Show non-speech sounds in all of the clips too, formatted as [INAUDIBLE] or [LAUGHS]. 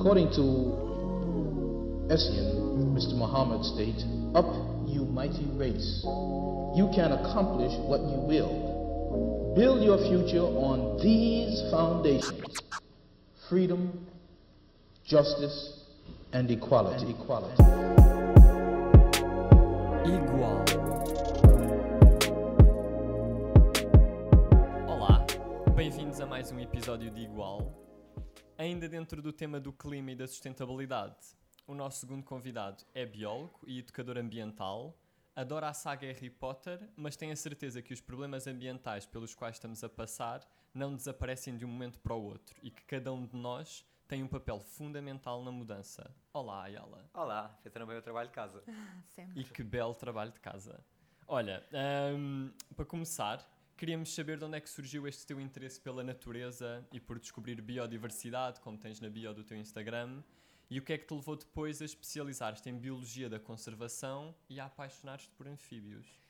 According to Essien, Mr. Muhammad states, Up, you mighty race. You can accomplish what you will. Build your future on these foundations freedom, justice, and equality. And equality. Igual. Olá, bem-vindos a mais um episódio de Igual. Ainda dentro do tema do clima e da sustentabilidade, o nosso segundo convidado é biólogo e educador ambiental, adora a saga Harry Potter, mas tem a certeza que os problemas ambientais pelos quais estamos a passar não desaparecem de um momento para o outro e que cada um de nós tem um papel fundamental na mudança. Olá, Ayala. Olá, fizeram bem o trabalho de casa. [LAUGHS] Sempre. E que belo trabalho de casa. Olha, hum, para começar, queríamos saber de onde é que surgiu este teu interesse pela natureza e por descobrir biodiversidade, como tens na bio do teu Instagram, e o que é que te levou depois a especializar-te em biologia da conservação e a apaixonar-te por anfíbios.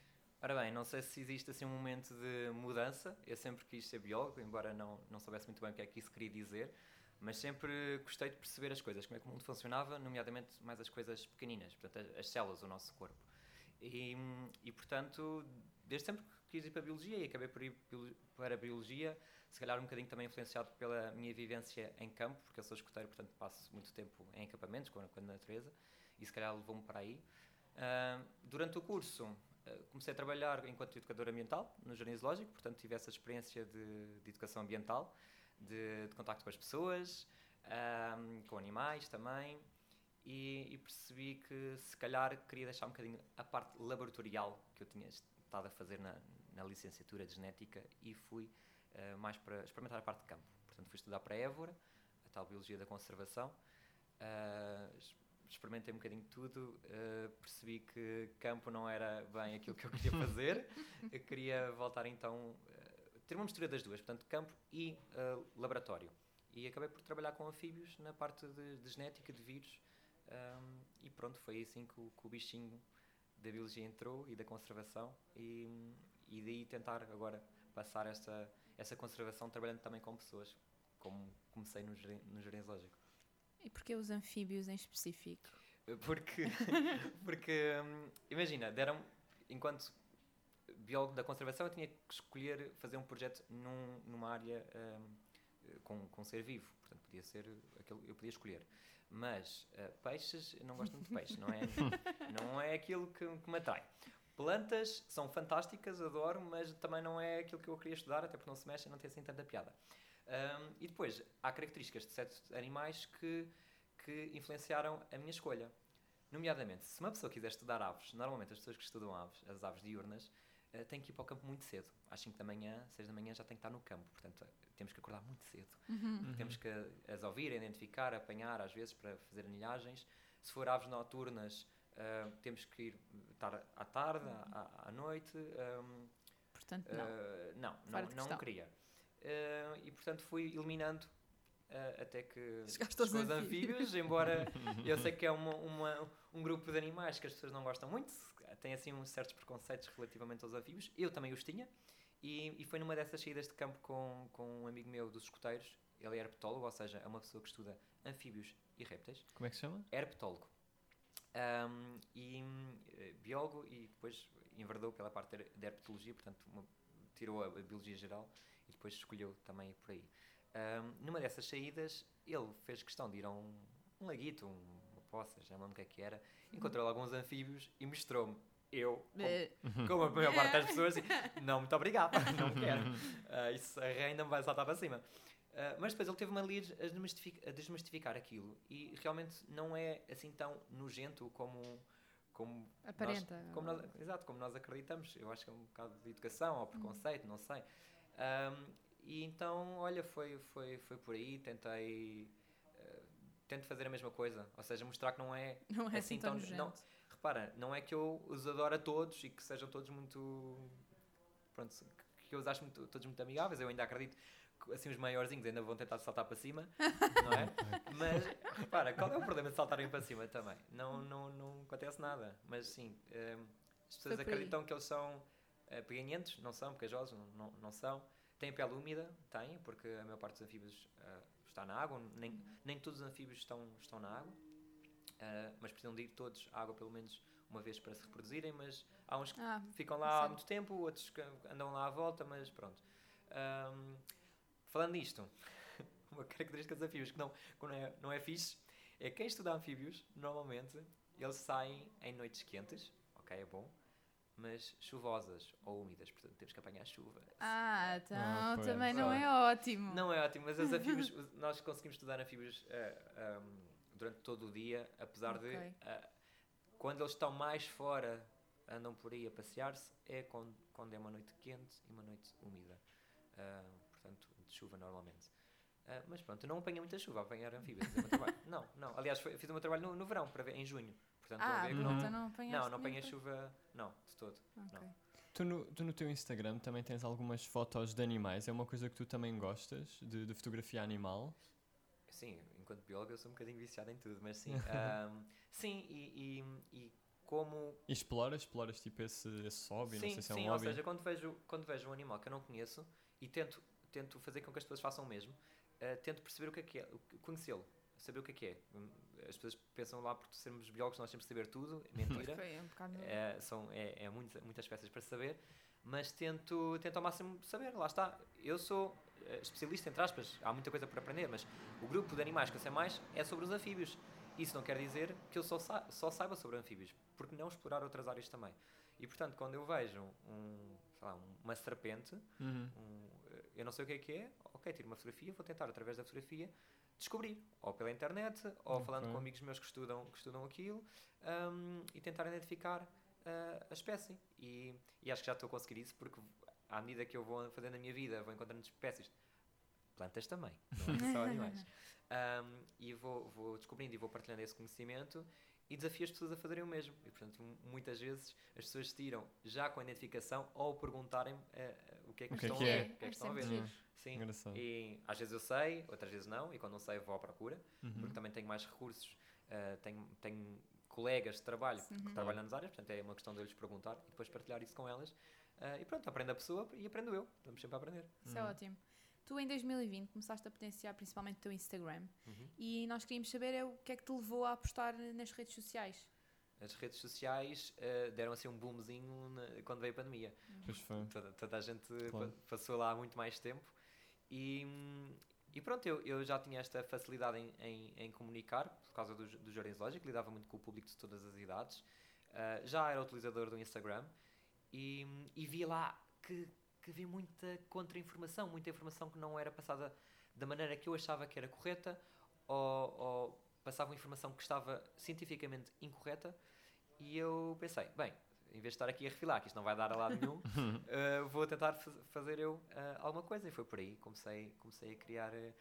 Ora bem, não sei se existe assim um momento de mudança. Eu sempre quis ser biólogo, embora não, não soubesse muito bem o que é que isso queria dizer, mas sempre gostei de perceber as coisas, como é que o mundo funcionava, nomeadamente mais as coisas pequeninas, portanto, as, as células do nosso corpo. E, e, portanto, desde sempre quis ir para a biologia e acabei por ir para a biologia, se calhar um bocadinho também influenciado pela minha vivência em campo, porque eu sou escoteiro, portanto passo muito tempo em acampamentos com a, natureza, e se calhar levou-me para aí. Durante o curso, uh, comecei a trabalhar enquanto educador ambiental no Jardim Zoológico, portanto tive essa experiência de, de educação ambiental, de, de contacto com as pessoas, com animais também, e, e, percebi que se calhar queria deixar um bocadinho a parte laboratorial que eu tinha estado a fazer na, na licenciatura de genética e fui uh, mais para experimentar a parte de campo. Portanto, fui estudar para Évora, a tal biologia da conservação. Uh, experimentei um bocadinho de tudo, uh, percebi que campo não era bem aquilo que eu queria fazer. [LAUGHS] eu queria voltar então ter uma mistura das duas, portanto, campo e laboratório. E acabei por trabalhar com anfíbios na parte de, de genética, de vírus. Um, e pronto, foi assim que o, que o bichinho da biologia entrou e da conservação e, e daí tentar agora passar esta, essa conservação trabalhando também com pessoas, como comecei no, no jardim zoológico. E porquê os anfíbios em específico? Porque, [LAUGHS] porque hum, imagina, deram, enquanto biólogo da conservação, eu tinha que escolher fazer um projeto num, numa área hum, com, com ser vivo, portanto podia ser aquilo, eu podia escolher. Mas uh, peixes, eu não gosto muito de peixe, não é, [LAUGHS] não é aquilo que, que me atrai. Plantas são fantásticas, adoro, mas também não é aquilo que eu queria estudar, até porque não se mexe e não tem assim tanta piada. Um, e depois, há características de certos animais que, que influenciaram a minha escolha. Nomeadamente, se uma pessoa quiser estudar aves, normalmente as pessoas que estudam aves, as aves diurnas, uh, têm que ir para o campo muito cedo. Às 5 da manhã, 6 da manhã já tem que estar no campo. Portanto, temos que acordar muito cedo. Uhum. Temos que as ouvir, identificar, apanhar, às vezes, para fazer anilhagens. Se for aves noturnas, uh, temos que ir estar à tarde, à, à noite. Um, portanto, não. Uh, não, não, não queria. Uh, e, portanto, fui eliminando Uh, até que Chegaste aos anfíbios. anfíbios, embora [LAUGHS] eu sei que é uma, uma, um grupo de animais que as pessoas não gostam muito, têm assim uns certos preconceitos relativamente aos anfíbios, eu também os tinha, e, e foi numa dessas saídas de campo com, com um amigo meu dos escuteiros, ele é herpetólogo, ou seja, é uma pessoa que estuda anfíbios e répteis. Como é que se chama? Herpetólogo. Um, e uh, biólogo e depois enverdou pela parte da herpetologia, portanto uma, tirou a, a, biologia geral e depois escolheu também por aí. Um, numa dessas saídas, ele fez questão de ir a um, um laguito, um, uma poça, já não lembro o que é que era, encontrou alguns anfíbios e mostrou-me eu, como, [LAUGHS] como, a maior parte das [LAUGHS] pessoas, assim, não, muito obrigado, [LAUGHS] não quero. Uh, isso ainda me vai saltar para cima. Uh, mas depois ele teve-me ali a desmistificar, a desmistificar aquilo e realmente não é assim tão nojento como. Como Aparenta. Nós, como nós, exato, como nós acreditamos. Eu acho que é um bocado de educação ou preconceito, não sei. Um, e então, olha, foi, foi, foi por aí, tentei. Uh, tento fazer a mesma coisa, ou seja, mostrar que não é, [LAUGHS] não é assim, assim tão. tão não, repara, não é que eu os adoro a todos e que sejam todos muito. Pronto, que eu os acho muito, todos muito amigáveis, eu ainda acredito assim, os maiorzinhos ainda vão tentar saltar para cima, não é? [LAUGHS] Mas, repara, qual é o problema de saltarem para cima também? Não, não, não acontece nada, mas sim, um, as pessoas acreditam que eles são uh, peganhentos, não são, pegajosos, não, não, não são, tem pele úmida? Tem, porque a maior parte dos anfíbios uh, está na água, nem, nem todos os anfíbios estão, estão na água, uh, mas precisam de ir todos à água pelo menos uma vez para se reproduzirem, mas há uns que ah, ficam lá há muito tempo, outros que andam lá à volta, mas pronto. Um, falando nisto, [LAUGHS] uma característica dos anfíbios que não, que não, é, não é fixe é quem estuda anfíbios, normalmente, eles saem em noites quentes, ok, é bom, mas chuvosas ou úmidas, portanto temos que apanhar chuva. Ah, então ah, também não é ótimo. Não é ótimo, mas os anfíbios, [LAUGHS] nós conseguimos estudar anfíbios uh, eh, um, durante todo o dia, apesar okay. de uh, quando eles estão mais fora, andam por aí a passear-se, é quando, quando é uma noite quente e uma noite úmida. Uh, portanto, de chuva normalmente. Uh, mas pronto, eu não apanhei muita chuva a apanhar anfíbios. não, não. Aliás, foi, fiz o meu trabalho no, no verão, para ver, em junho. Portanto, ah, ver não, então não apanhaste Não, não apanhei chuva, não, de todo. Okay. Não. Tu no, tu no teu Instagram também tens algumas fotos de animais. É uma coisa que tu também gostas, de, de fotografia animal? Sim, enquanto biólogo eu sou um bocadinho viciado em tudo, mas sim. [LAUGHS] um, sim, e, e, e, como... E exploras? Exploras tipo esse, esse hobby? Sim, não sei se é sim, um ou seja, quando vejo, quando vejo um animal que eu não conheço e tento, tento fazer com que as pessoas façam o mesmo, uh, tento perceber o que é que é, conhecê-lo saber o que é que é. Hum, as pessoas pensam lá porque sermos biólogos nós temos que saber tudo, é mentira. Foi, é, um é, são, é, é muitas, muitas peças para saber, mas tento, tento ao máximo saber, lá está. Eu sou eh, especialista, entre aspas, há muita coisa para aprender, mas o grupo de animais que eu sei mais é sobre os anfíbios. Isso não quer dizer que eu só, sa só saiba sobre anfíbios, porque não explorar outras áreas também. E portanto, quando eu vejo um, lá, uma serpente, uhum. um, eu não sei o que é que é, ok, tiro uma fotografia, vou tentar através da fotografia descobrir, ou pela internet, ou okay. falando com amigos meus que estudam, que estudam aquilo, um, e tentar identificar uh, a espécie. E, e, acho que já estou a conseguir isso, porque à medida que eu vou fazendo a minha vida, vou encontrando espécies, plantas também, não é só [LAUGHS] animais. Um, e vou, vou descobrindo e vou partilhando esse conhecimento e desafio as pessoas a fazerem o mesmo. E, portanto, muitas vezes as pessoas tiram já com a identificação ou perguntarem uh, o que é que, o que, estão, é que, é? O que, é que estão a ver. Uhum. Sim, Engraçado. e às vezes eu sei, outras vezes não, e quando não sei vou à procura, uhum. porque também tenho mais recursos, uh, tenho, tenho colegas de trabalho uhum. que trabalham nas áreas, portanto é uma questão de eu lhes perguntar e depois partilhar isso com elas. Uh, e pronto, aprende a pessoa e aprendo eu. Estamos sempre a aprender. Isso é uhum. ótimo. Tu em 2020 começaste a potenciar principalmente o teu Instagram uhum. e nós queríamos saber é o que é que te levou a apostar nas redes sociais. As redes sociais uh, deram assim um boomzinho na, quando veio a pandemia. Uhum. Toda, toda, a gente claro. passou lá há muito mais tempo e, e pronto, eu, eu já tinha esta facilidade em, em, em comunicar, por causa do, do Jardim Zoológico, lidava muito com o público de todas as idades. Uh, já era utilizador do Instagram e, e vi lá que, que havia muita contra-informação, muita informação que não era passada da maneira que eu achava que era correta ou, ou passavam informação que estava cientificamente incorreta e eu pensei, bem, em vez de estar aqui a refilar, que isto não vai dar a lado nenhum, uh, [LAUGHS] vou tentar fazer eu uh, alguma coisa. E foi por aí comecei, comecei a criar, uh,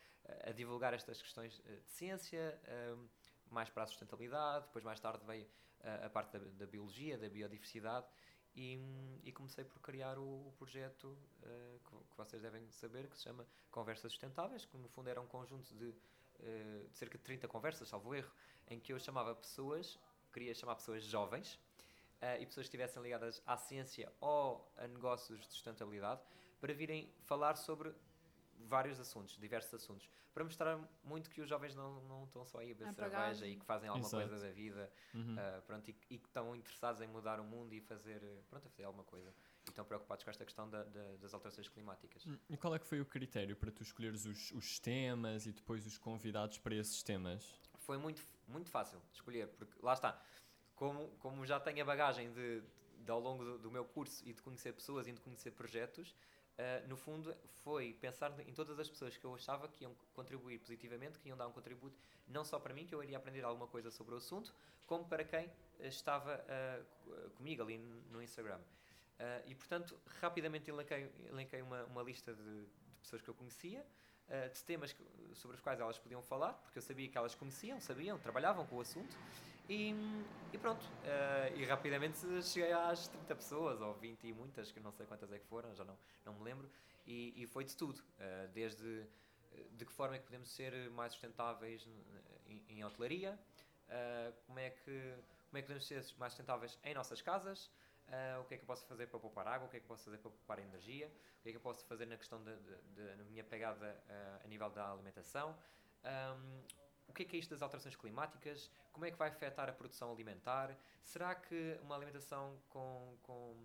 a divulgar estas questões de ciência, mais para a sustentabilidade. Depois, mais tarde, veio a parte da, da, biologia, da biodiversidade. E, e, comecei por criar o, o projeto que, que, vocês devem saber, que se chama Conversas Sustentáveis, que no fundo era um conjunto de, de cerca de 30 conversas, salvo erro, em que eu chamava pessoas, queria chamar pessoas jovens, uh, e pessoas que estivessem ligadas à ciência ou a negócios de sustentabilidade para virem falar sobre vários assuntos, diversos assuntos, para mostrar muito que os jovens não, não estão só aí a beber cerveja e que fazem alguma Exato. coisa da vida uhum. uh, pronto, e, e, que estão interessados em mudar o mundo e fazer, pronto, fazer alguma coisa. E estão preocupados com esta questão da, da, das alterações climáticas. Hum, e qual é que foi o critério para tu escolheres os, os temas e depois os convidados para esses temas? Foi muito, muito fácil escolher, porque lá está, como, como já tenho a bagagem de, de ao longo do, do, meu curso e de conhecer pessoas e de conhecer projetos, uh, no fundo foi pensar em todas as pessoas que eu achava que iam contribuir positivamente, que iam dar um contributo não só para mim, que eu iria aprender alguma coisa sobre o assunto, como para quem estava uh, comigo ali no Instagram. Uh, e portanto, rapidamente elenquei, elenquei uma, uma lista de, de pessoas que eu conhecia, de temas que, sobre os quais elas podiam falar, porque eu sabia que elas conheciam, sabiam, trabalhavam com o assunto. E, e pronto, uh, e rapidamente cheguei às 30 pessoas, ou 20 e muitas, que não sei quantas é que foram, já não, não me lembro, e, e foi de tudo, uh, desde eh, de que forma é que podemos ser mais sustentáveis em, em hotelaria, uh, como, é que, como é que podemos ser mais sustentáveis em nossas casas, ah, o que é que eu posso fazer para poupar água, o que é que eu posso fazer para poupar energia, o que é que eu posso fazer na questão da minha pegada ah, a nível da alimentação, um, o que é que é isto das alterações climáticas, como é que vai afetar a produção alimentar, será que uma alimentação com, com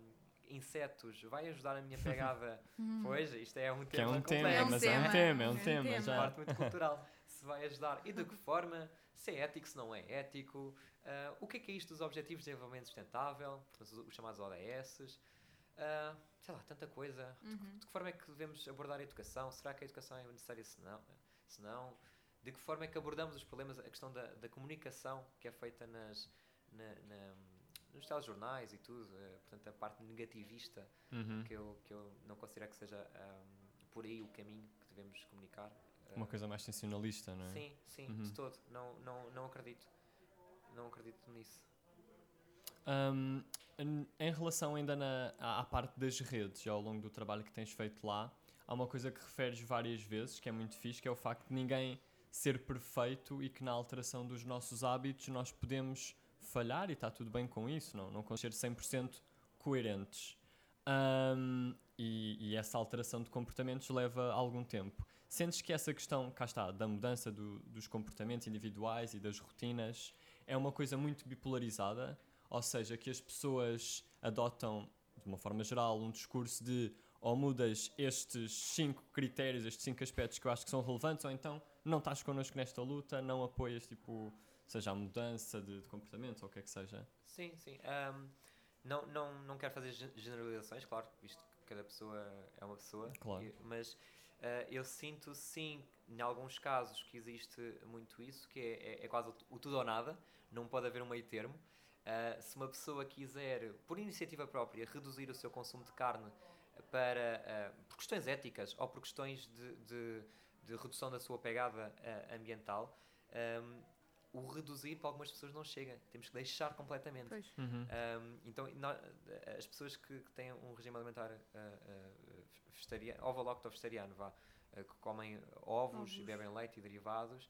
insetos vai ajudar a minha pegada? [LAUGHS] pois, isto é um que é tema um tema, complexo. mas é um tema, é um tema, É uma já. parte muito cultural. [LAUGHS] Se vai ajudar e de que forma, se é ético, se não é ético, ah, o que é que é isto dos Objetivos de Desenvolvimento Sustentável, portanto, os chamados ODS, ah, sei lá, tanta coisa. De, que- de que forma é que devemos abordar a educação? Será que a educação é necessária se não? Se não? De que forma é que abordamos os problemas, a questão da, da comunicação que é feita nas, na, na- nos telejornais e tudo, eh, portanto, a parte negativista Uhum. que, eu, que eu não considero que seja ah, por aí o caminho que devemos comunicar. Uma Ah, coisa mais sensacionalista, não é? Sim, sim, Uhum. de todo. Não, não, não acredito. Não acredito nisso. Um, em- relação ainda na, à, à parte das redes, ao longo do trabalho que tens feito lá, há uma coisa que referes várias vezes, que é muito fixe, que é o facto de ninguém ser perfeito e que na alteração dos nossos hábitos nós podemos falhar e está tudo bem com isso, não, não conseguir ser 100% coerentes. Um, e, e essa alteração de comportamentos leva algum tempo. Sentes que essa questão, cá está, da mudança do- dos comportamentos individuais e das rotinas é uma coisa muito bipolarizada, ou seja, que as pessoas adotam, de uma forma geral, um discurso de ou mudas estes cinco critérios, estes cinco aspectos que eu acho que são relevantes, ou então não estás connosco nesta luta, não apoias, tipo, seja a mudança de, de comportamento ou o que é que seja. Sim, sim. Ahm, não, não, não quero fazer gen- generalizações, claro, visto que cada pessoa é uma pessoa. Claro. e- mas ah, eu sinto, sim, em alguns casos, que existe muito isso, que é, é, é quase o, tu- o tudo ou nada, não pode haver um meio termo. Ah, se uma pessoa quiser, por iniciativa própria, reduzir o seu consumo de carne para, ah, por questões éticas ou por questões de, de, de redução da sua pegada ah, ambiental, ahm, o reduzir para algumas pessoas não chega. Temos que deixar completamente. Pois. Uhum. Um, então, nó- as pessoas que, que têm um regime alimentar uh, uh, vegetariano, vegetariano, vá, uh, que comem ovos, e Ovos. bebem leite e derivados,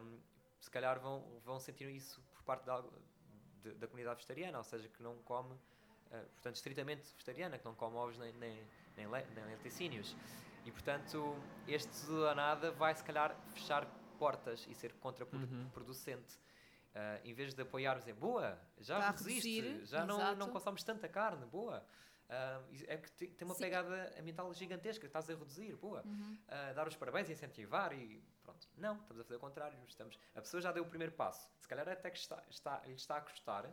um, se calhar vão, vão sentir isso por parte da, de- da comunidade vegetariana, ou seja, que não come, uh, portanto, estritamente vegetariana, que não come ovos nem, nem, nem, le, nem laticínios. E, portanto, este tudo ou nada vai, se calhar, fechar portas e ser contraproducente. Uh, em vez de apoiarmos em boa, já Está resiste, já não, exato. não consomes tanta carne, boa. Uh, é que te- tem uma Sim. pegada ambiental gigantesca, estás a reduzir, boa. Uhum. Uh, dar os parabéns, incentivar e pronto. Não, estamos a fazer o contrário. Estamos, a pessoa já deu o primeiro passo. Se calhar até que está, está, lhe está a custar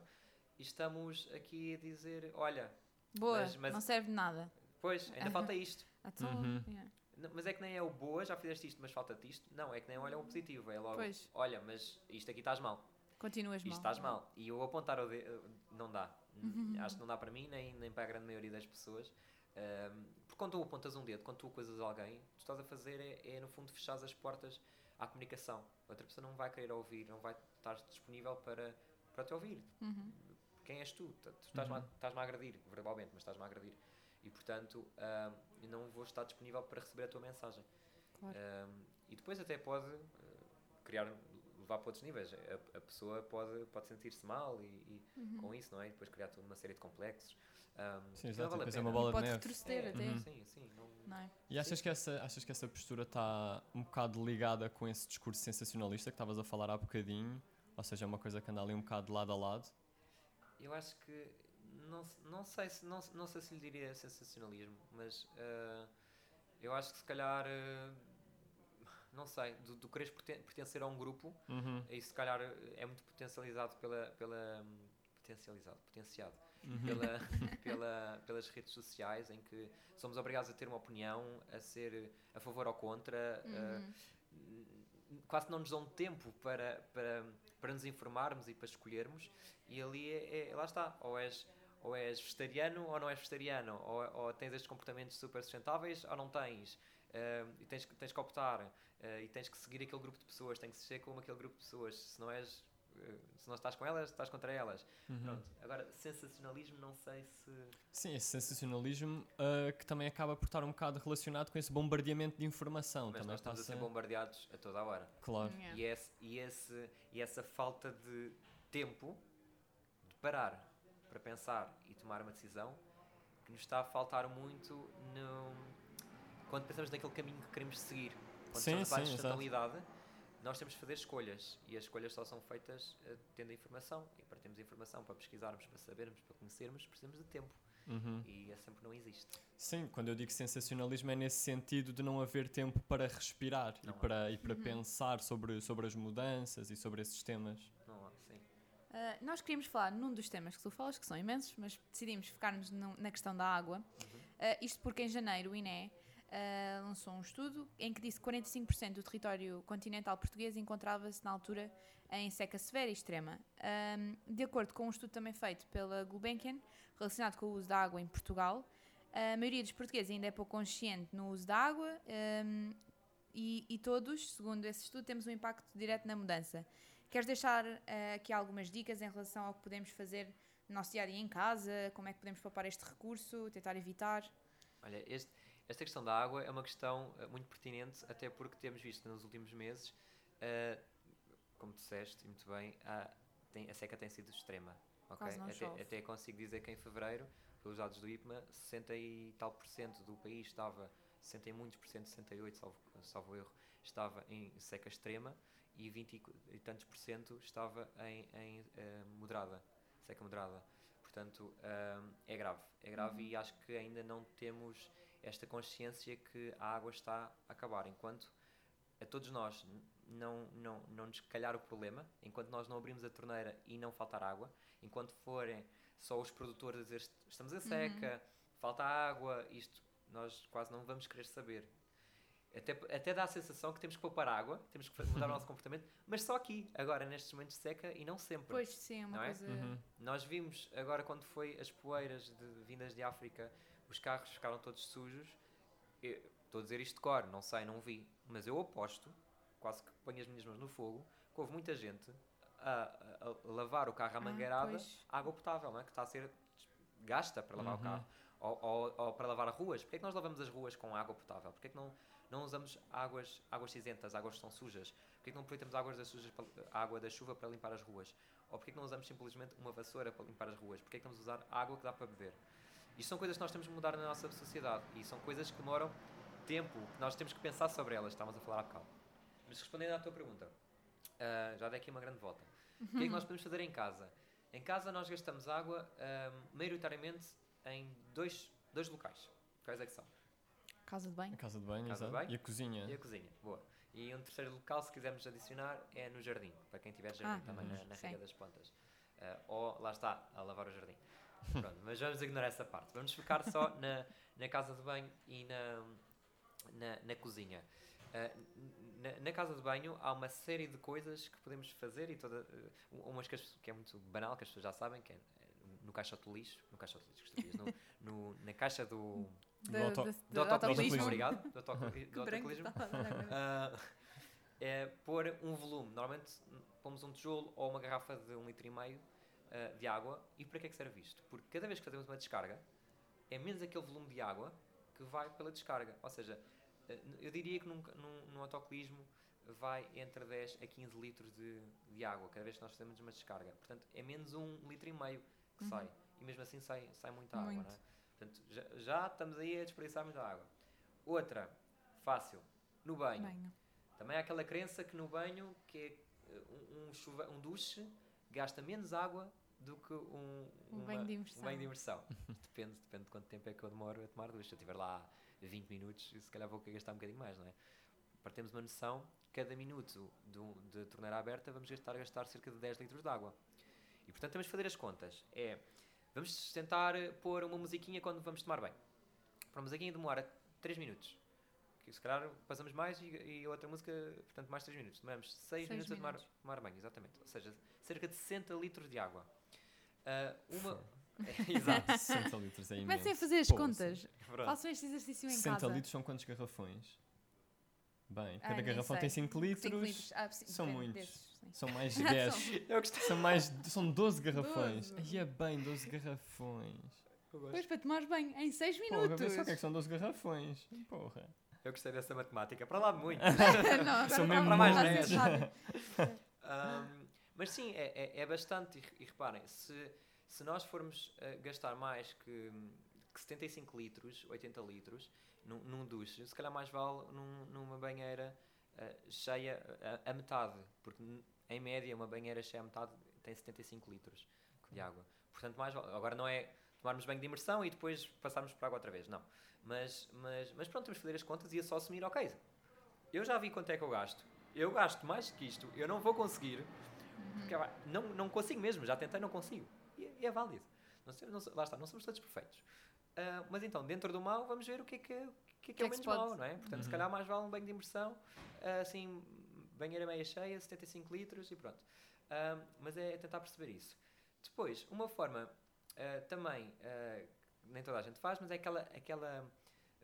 e estamos aqui a dizer: olha, Boa, Mas- mas- não serve de nada. pois, ainda [LAUGHS] falta isto. Então, Uhum. yeah. Não, mas é que nem é o boa, já fizeste isto, mas falta-te isto. Não, é que nem olha o positivo. É logo: Pois. olha, mas isto aqui estás mal. continuas Isto mal. estás mal. E eu apontar o dedo, não dá. Uhum. Acho que não dá para mim, nem, nem para a grande maioria das pessoas. Ahm, porque quando tu apontas um dedo, quando tu coisas alguém, o que tu estás a fazer é, é, no fundo, fechar as portas à comunicação. A outra pessoa não vai querer ouvir, não vai estar disponível para, para te ouvir. Uhum. Quem és tu? Tu estás-me a, Uhum. estás-me a agredir, verbalmente, mas estás-me a agredir. E, portanto, eu não vou estar disponível para receber a tua mensagem. Claro. Um, e depois até pode uh, criar, levar para outros níveis. A, a pessoa pode, pode sentir-se mal e, e Uhum. com isso, não é? E depois criar uma série de complexos. Um, Sim, exato, vale é pena. uma bola de Pode neve. retroceder É, até. Uhum. Sim, sim. Não, Não é? E achas que, essa, achas que essa postura está um bocado ligada com esse discurso sensacionalista que estavas a falar há bocadinho? Ou seja, é uma coisa que anda ali um bocado de lado a lado? Eu acho que não, não sei se não, não sei se lhe diria sensacionalismo, mas uh, eu acho que se calhar uh, não sei, do, do quereres perten- pertencer a um grupo, Uhum. isso se calhar é muito potencializado pela, pela hum, potencializado, potenciado Uhum. pela, [LAUGHS] pela, pelas redes sociais em que somos obrigados a ter uma opinião, a ser a favor ou contra, Uhum. uh, quase não nos dão tempo para, para, para nos informarmos e para escolhermos, e ali é, é- lá está, ou és, ou és vegetariano ou não és vegetariano, ou, ou tens estes comportamentos super sustentáveis ou não tens, Uh, e tens, que- tens que optar, uh, e tens que seguir aquele grupo de pessoas, tens que ser como aquele grupo de pessoas, se não és. uh, Se não estás com elas, estás contra elas. Uhum. Pronto. Agora, sensacionalismo, não sei se. Sim, esse sensacionalismo ah, que também acaba por estar um bocado relacionado com esse bombardeamento de informação. Mas também nós estamos passa... a ser bombardeados a toda a hora. Claro. Yeah. E, esse, e, esse, e essa falta de tempo de parar. Para pensar e tomar uma decisão que nos está a faltar muito no, quando pensamos naquele caminho que queremos seguir. Quando Sim, estamos a sim, sustentabilidade, nós temos de fazer escolhas e as escolhas só são feitas eh, tendo a informação. E para termos informação, para pesquisarmos, para sabermos, para conhecermos, precisamos de tempo. Uhum. E esse tempo não existe. Sim, quando eu digo sensacionalismo é nesse sentido de não haver tempo para respirar Não e há. para, e para pensar sobre, sobre as mudanças e sobre esses temas. Ah, nós queríamos falar num dos temas que tu falas, que são imensos, mas decidimos focar-nos no- na questão da água. Ah, isto porque em janeiro o INE ah, lançou um estudo em que disse que 45% do território continental português encontrava-se na altura em seca severa e extrema. De acordo com um estudo também feito pela Gulbenkian, relacionado com o uso da água em Portugal, a maioria dos portugueses ainda é pouco consciente no uso da água ahm, e, e todos, segundo esse estudo, temos um impacto direto na mudança. Queres deixar eh, aqui algumas dicas em relação ao que podemos fazer no nosso dia a dia em casa? Como é que podemos poupar este recurso, tentar evitar? Olha, este- esta questão da água é uma questão eh, muito pertinente, até porque temos visto nos últimos meses, eh, como disseste muito bem, a, tem- a seca tem sido extrema. ok? Quase não até, até consigo dizer que em fevereiro, pelos dados do IPMA, 60 e tal por cento do país estava, 60 e muitos por cento, 68, salvo, salvo erro, estava em seca extrema e 20 e, tantos por cento estava em, em, eh, moderada, seca moderada. Portanto, ah, é grave. É grave e acho que ainda não temos esta consciência que a água está a acabar. Enquanto a todos nós não, não, não nos calhar o problema, enquanto nós não abrimos a torneira e não faltar água, enquanto forem só os produtores a dizer "Est- estamos em seca, falta água, isto nós quase não vamos querer saber. Até, até dá a sensação que temos que poupar água, temos que mudar o [LAUGHS] nosso comportamento, mas só aqui, agora, nestes momentos de seca e não sempre. Pois sim, é uma Não é? coisa. Uhum. Nós vimos agora quando foi as poeiras de, vindas de África, os carros ficaram todos sujos. Eu- Estou a dizer isto de cor, não sei, não vi, mas eu aposto, quase que ponho as minhas mãos no fogo, que houve muita gente a, a- a lavar o carro à Ah, mangueirada pois. água potável, não é? que está a ser gasta para lavar Uhum. o carro. Ou, ou- ou para lavar as ruas. Porquê é que nós lavamos as ruas com água potável? Porquê é que não, não usamos águas, águas cinzentas, águas que são sujas? Porquê que não aproveitamos águas das sujas para- água da chuva para limpar as ruas? Ou porquê que não usamos simplesmente uma vassoura para limpar as ruas? Porquê que estamos a usar água que dá para beber? Isto são coisas que nós temos que mudar na nossa sociedade e são coisas que demoram tempo, que nós temos que pensar sobre elas. Estávamos a falar há bocado. Mas respondendo à tua pergunta, ah, já dei aqui uma grande volta. O que é que nós podemos fazer em casa? Em casa nós gastamos água ah, maioritariamente em dois, dois locais. Quais é que são? Casa de banho. A casa de banho, Casa de banho? E a cozinha. E a cozinha. Boa. E um terceiro local, se quisermos adicionar, é no jardim. Para quem tiver jardim Ah, também, na, na rega das plantas. Ah, ou, lá está, a lavar o jardim. Pronto, mas vamos ignorar essa parte. Vamos focar só [LAUGHS] na, na casa de banho e na, na, na cozinha. Ah, na, na casa de banho há uma série de coisas que podemos fazer e toda, eh, umas que, as- que é muito banal, que as pessoas já sabem, que é eh, no caixote de lixo, no caixote de lixo, no, no- na caixa do, Do auto- do do autocolismo, obrigado, [LAUGHS] do, branco autocolismo, ah, é pôr um volume. Normalmente pomos um tijolo ou uma garrafa de um litro e meio ah, de água. E para que é que serve isto? Porque cada vez que fazemos uma descarga, é menos aquele volume de água que vai pela descarga. Ou seja, n- eu diria que num, num, num autocolismo vai entre 10 a 15 litros de, de água cada vez que nós fazemos uma descarga. Portanto, é menos um litro e meio que Uhum. sai. E mesmo assim sai, sai muita água, Muito. não é? Portanto, já, já estamos aí a desperdiçar muita água. Outra, fácil, no banho. Banho. Também há aquela crença que no banho, que é eh, um, um, chuva, um duche, gasta menos água do que um, Um uma- banho de um imersão. banho de imersão. [LAUGHS] depende, depende de quanto tempo é que eu demoro a tomar duche. Se eu estiver lá 20 minutos, se calhar vou gastar um bocadinho mais, não é? Para termos uma noção, cada minuto do, de torneira aberta vamos gastar, gastar cerca de 10 litros de água. E portanto temos que fazer as contas. É, vamos tentar pôr uma musiquinha quando vamos tomar banho. Para a musiquinha demora 3 minutos. Que se calhar passamos mais e, e a outra música, portanto, mais 3 minutos. Demoramos 6 Seis minutos, a tomar, minutos. tomar banho, exatamente. Ou seja, cerca de 60 litros de água. Ah, uma. [LAUGHS] Exato. [LAUGHS] 60 litros é imenso. Comecem a fazer as Poça. contas. Façam este exercício em 60 casa. litros são quantos garrafões? Bem, cada nem garrafão sei. tem 5 litros. Cinco litros. Ah, são muitos. desses, sim. [LAUGHS] [LAUGHS] São mais de 10. Eu gostei. são mais. São 12 garrafões. Doze. Aí é bem, 12 garrafões. Pois para tomar banho em 6 Porra, minutos. só o que é que são 12 garrafões. Porra. Eu gostei dessa matemática. Para lá de muito. [LAUGHS] não, São mesmo há mais mais dez. necessidade. Ahm, mas sim, é, é, é bastante. E, e reparem, se, se nós formos eh, gastar mais que, que 75 litros, 80 litros, num, num duche, se calhar mais vale num- numa banheira eh, cheia a, a metade, porque em média uma banheira cheia a metade tem 75 litros de água. Portanto, mais. Agora não é tomarmos banho de imersão e depois passarmos para água outra vez, não. Mas, mas, mas pronto, temos que fazer as contas e é só assumir, ok, eu já vi quanto é que eu gasto, eu gasto mais que isto, eu não vou conseguir, porque, pá, não, não consigo mesmo, já tentei, não consigo. E, é- é válido. Não não lá está, não somos todos perfeitos. Ah, mas então, dentro do mal, vamos ver o que é que é, que é, que é o que menos se pode- mau, não é? Portanto, se Uhum. calhar mais vale um banho de imersão, ah, assim, banheira meia cheia, 75 litros e pronto. Ah, mas é tentar perceber isso. Depois, uma forma ah, também, ah, nem toda a gente faz, mas é aquela, aquela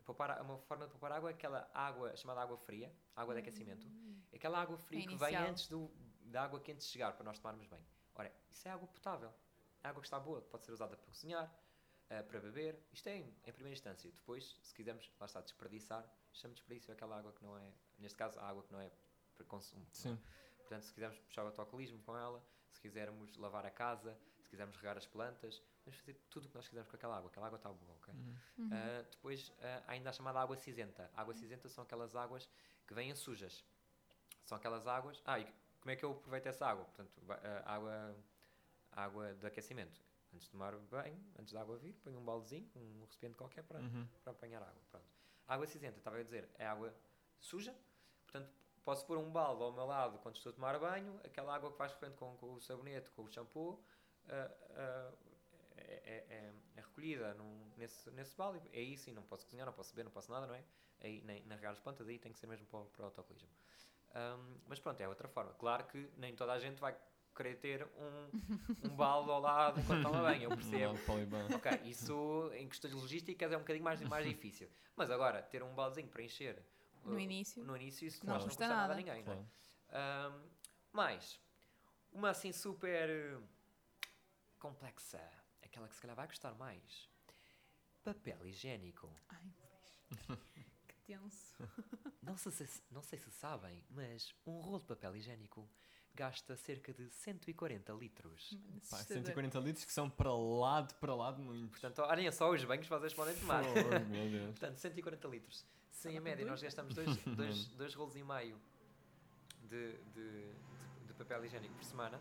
poupar, uma forma de poupar água, é aquela água chamada água fria, água de aquecimento. Aquela água fria que vem antes do, da água quente chegar para nós tomarmos banho. Ora, isso é água potável. É água que está boa, pode ser usada para cozinhar, ah, para beber. Isto é em, em primeira instância. Depois, se quisermos, lá está, desperdiçar, chama de desperdício aquela água que não é, neste caso, a água que não é para consumo. Sim. Portanto, se quisermos puxar o autocolismo com ela, se quisermos lavar a casa, se quisermos regar as plantas, vamos fazer tudo o que nós quisermos com aquela água. Aquela água está boa, ok? Uhum. Ah, depois, ah, há ainda a chamada água cinzenta. A água cinzenta são aquelas águas que vêm sujas. São aquelas águas... Ah, e como é que eu aproveito essa água? Portanto, ah, água, água de aquecimento. Antes de tomar banho, antes da água vir, ponho um baldezinho, um recipiente qualquer para, Uhum. para apanhar água. Pronto. Água cinzenta, estava a dizer, é água suja. Portanto, posso pôr um balde ao meu lado quando estou a tomar banho. Aquela água que vai escorrendo com, com o sabonete, com o shampoo, ah, ah, é, é- é- recolhida num- nesse, nesse balde. É isso, e não posso cozinhar, não posso beber, não posso nada, não é? Aí, nem, nem regar as plantas, aí tem que ser mesmo para, o- para o autocolismo. Ahm, mas pronto, é outra forma. Claro que nem toda a gente vai querer ter um, um balde ao lado enquanto toma banho, eu percebo. Ok, isso em questões logísticas é um bocadinho mais, mais difícil. Mas agora, ter um baldezinho para encher No uh, início. no início isso Não não, não custa nada a ninguém. é? Claro. Ahm, mais, uma assim super uh, complexa, aquela que se calhar vai gostar mais. Papel higiênico. Ai, pois. [LAUGHS] que tenso. Não sei, se, não sei se sabem, mas um rolo de papel higiênico gasta cerca de 140 litros. Pá, Assustador. 140 litros que são para lá de para lá de muitos. Portanto, olhem só os banhos que vocês podem tomar. Fogo, meu Deus. [LAUGHS] Portanto, 140 litros. Se em média nós gastamos dois, [LAUGHS] dois, dois rolos e meio de, de, de, de papel higiênico por semana,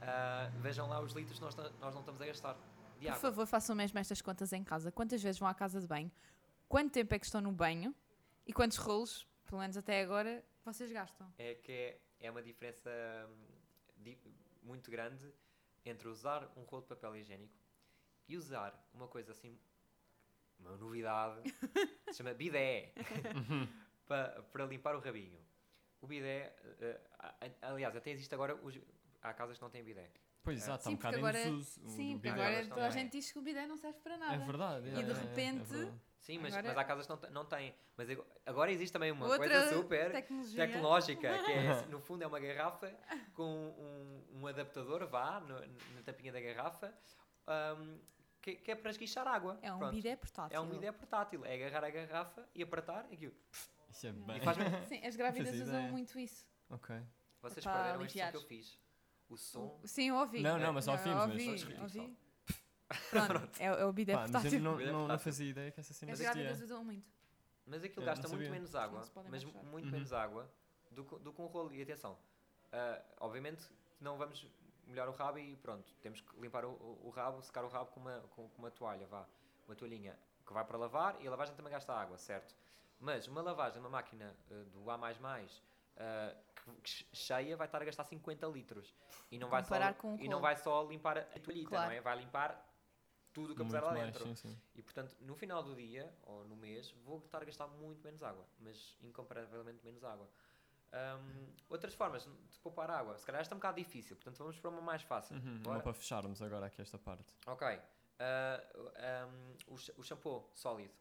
ah, vejam lá os litros que nós, nós não estamos a gastar de Por água. favor, façam mesmo estas contas em casa. Quantas vezes vão à casa de banho? Quanto tempo é que estão no banho? E quantos rolos, pelo menos até agora, vocês gastam? É que é, é uma diferença hum, muito grande entre usar um rolo de papel higiênico e usar uma coisa assim, uma novidade, [LAUGHS] se chama bidé, para, para limpar o rabinho. O bidé, eh, a- aliás, até existe agora, os, há casas que não têm bidé. Pois exato, está um Sim, porque bocado em agora- desuso. o Sim, porque agora toda a gente diz que o bidé não serve para nada. É verdade. E é, de é, é repente- verdade. Sim, mas, Agora- mas há casas que não, não têm. Mas ag- agora existe também uma Outra coisa super tecnologia. tecnológica, que é, [LAUGHS] no fundo é uma garrafa com um, um adaptador, vá, no- na tapinha da garrafa, hum, que, que é para esguichar água. É um Pronto. bidé portátil. É um bidé portátil. É agarrar a garrafa e apertar e aquilo. Isso é bem. E faz Sim, as grávidas usam muito isso. Ok. Vocês perderam aliviar. que eu fiz. O som. Sim, eu ouvi. Não, não, mas ouvimos, mas ouvi, só ouvi. [LAUGHS] Pronto, é, é o bidé Pá, mas eu portátil. não, não, não portátil. fazia ideia que essa cena As existia. grávidas usam muito. Mas aquilo Eu gasta não muito sabia. menos água, Não se podem mas baixar. muito Uhum. menos água do, que- do que um rolo. E atenção, ah, obviamente não vamos molhar o rabo e pronto, temos que limpar o, o- o rabo, secar o rabo com uma, com, com uma toalha, vá, uma toalhinha que vai para lavar e a lavagem também gasta água, certo? Mas uma lavagem numa máquina ah, do A++, ah, que, cheia vai estar a gastar 50 litros e não vai só, Comparar com o e não vai só limpar a toalhita, Claro. não é? Vai limpar tudo o que eu puser lá dentro. sim, sim. E portanto, no final do dia ou no mês, vou estar a gastar muito menos água, mas incomparavelmente menos água. Ahm, outras formas de poupar água, se calhar esta é um bocado difícil, portanto vamos para uma mais fácil. Uhum? Não para fecharmos agora aqui esta parte. Ok. Ah, ahm, o, o shampoo sólido.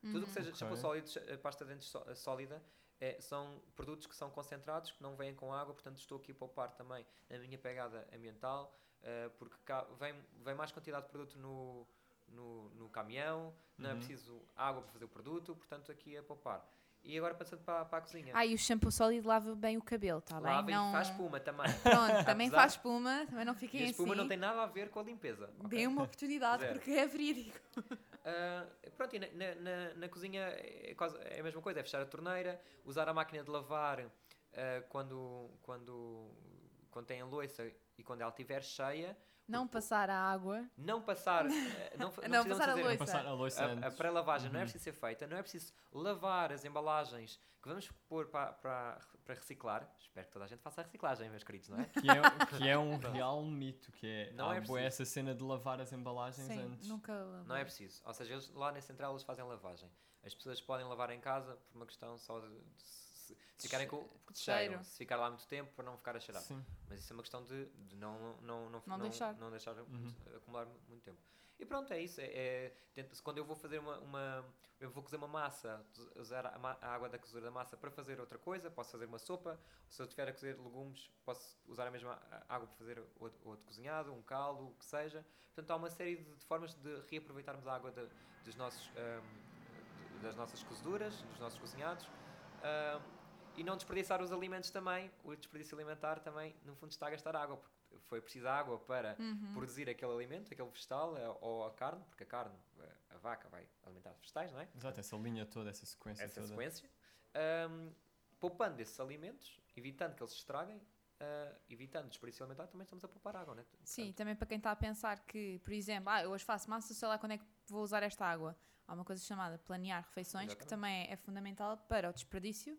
Tudo o que seja Ok. shampoo sólido, pasta de dentes só- sólida, é- são produtos que são concentrados, que não vêm com água, portanto estou aqui a poupar também a minha pegada ambiental, eh, porque vem, vem mais quantidade de produto no, no, no caminhão, não é Uhum. preciso água para fazer o produto, portanto aqui a poupar. E agora passando para, para a cozinha. Ah, e o shampoo sólido lava bem o cabelo, está bem? Lava Não... e faz espuma também. [LAUGHS] Pronto, também faz espuma, também não E fiquem a espuma assim. não tem nada a ver com a limpeza. ok? Dê uma oportunidade Zero. porque é verídico. [LAUGHS] Ah, pronto, e na, na- na- cozinha é, quase, é a mesma coisa, é fechar a torneira, usar a máquina de lavar ah, quando, quando, quando tem a louça e quando ela estiver cheia, Não passar a água. não passar, [LAUGHS] ah, não, Não, precisamos passar a fazer louça. Passar a louça a, a pré-lavagem não é Uhum. preciso ser feita, não é preciso lavar as embalagens que vamos pôr para, para, para reciclar. Espero que toda a gente faça a reciclagem, meus queridos, não é? Que é, que é um [LAUGHS] real mito, que é, Não há é preciso. essa cena de lavar as embalagens Sim, antes. nunca. Não é preciso. Ou seja, eles, lá na central eles fazem lavagem. As pessoas podem lavar em casa por uma questão só de, de se, se ficarem com de cheiro. cheiro. Se ficar lá muito tempo para não ficar a cheirar. Sim. Mas isso é uma questão de, de não, não, não, Não deixar. não deixar Uhum. acumular mu- muito tempo. E pronto, é isso. É, é- quando eu vou fazer uma, uma- Eu vou cozer uma massa, us- usar a, ma- a água da cozedura da massa para fazer outra coisa, posso fazer uma sopa. Se eu estiver a cozer legumes, posso usar a mesma água para fazer outro, outro cozinhado, um caldo, o que seja. Portanto, há uma série de, de formas de reaproveitarmos a água de- dos nossos, ahm, de- das nossas cozeduras, dos nossos cozinhados. ahm, e não desperdiçar os alimentos também. O desperdício alimentar também, no fundo, está a gastar água, porque foi preciso água para Uhum. produzir aquele alimento, aquele vegetal eh, ou a carne, porque a carne, eh, a vaca vai alimentar os vegetais, não é? Exato, essa linha toda, essa sequência Essa toda. sequência. Ahm, poupando esses alimentos, evitando que eles se estraguem, ah, evitando o desperdício alimentar, também estamos a poupar água, não é? Sim, também para quem está a pensar que, por exemplo, ah, eu hoje faço massa, sei lá quando é que vou usar esta água. Há uma coisa chamada planear refeições, que Exatamente. também é fundamental para o desperdício.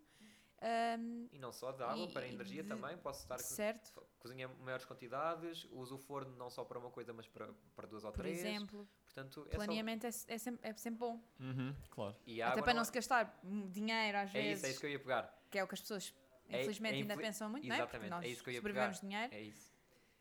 Ahm, E não só de água, E- para a energia de- também, posso estar certo, cozinha em maiores quantidades, uso o forno não só para uma coisa, mas para, para duas ou por três. exemplo, Portanto, é só... planeamento é, é sempre, é sempre bom. Uhum, claro. E Até para não é- se gastar hum, dinheiro às É vezes, isso, é isso que eu ia pegar. que é o que as pessoas É- infelizmente é ainda pensam muito, não é? Porque Exatamente, nós é isso que eu ia sobrevivemos pegar. dinheiro, É isso.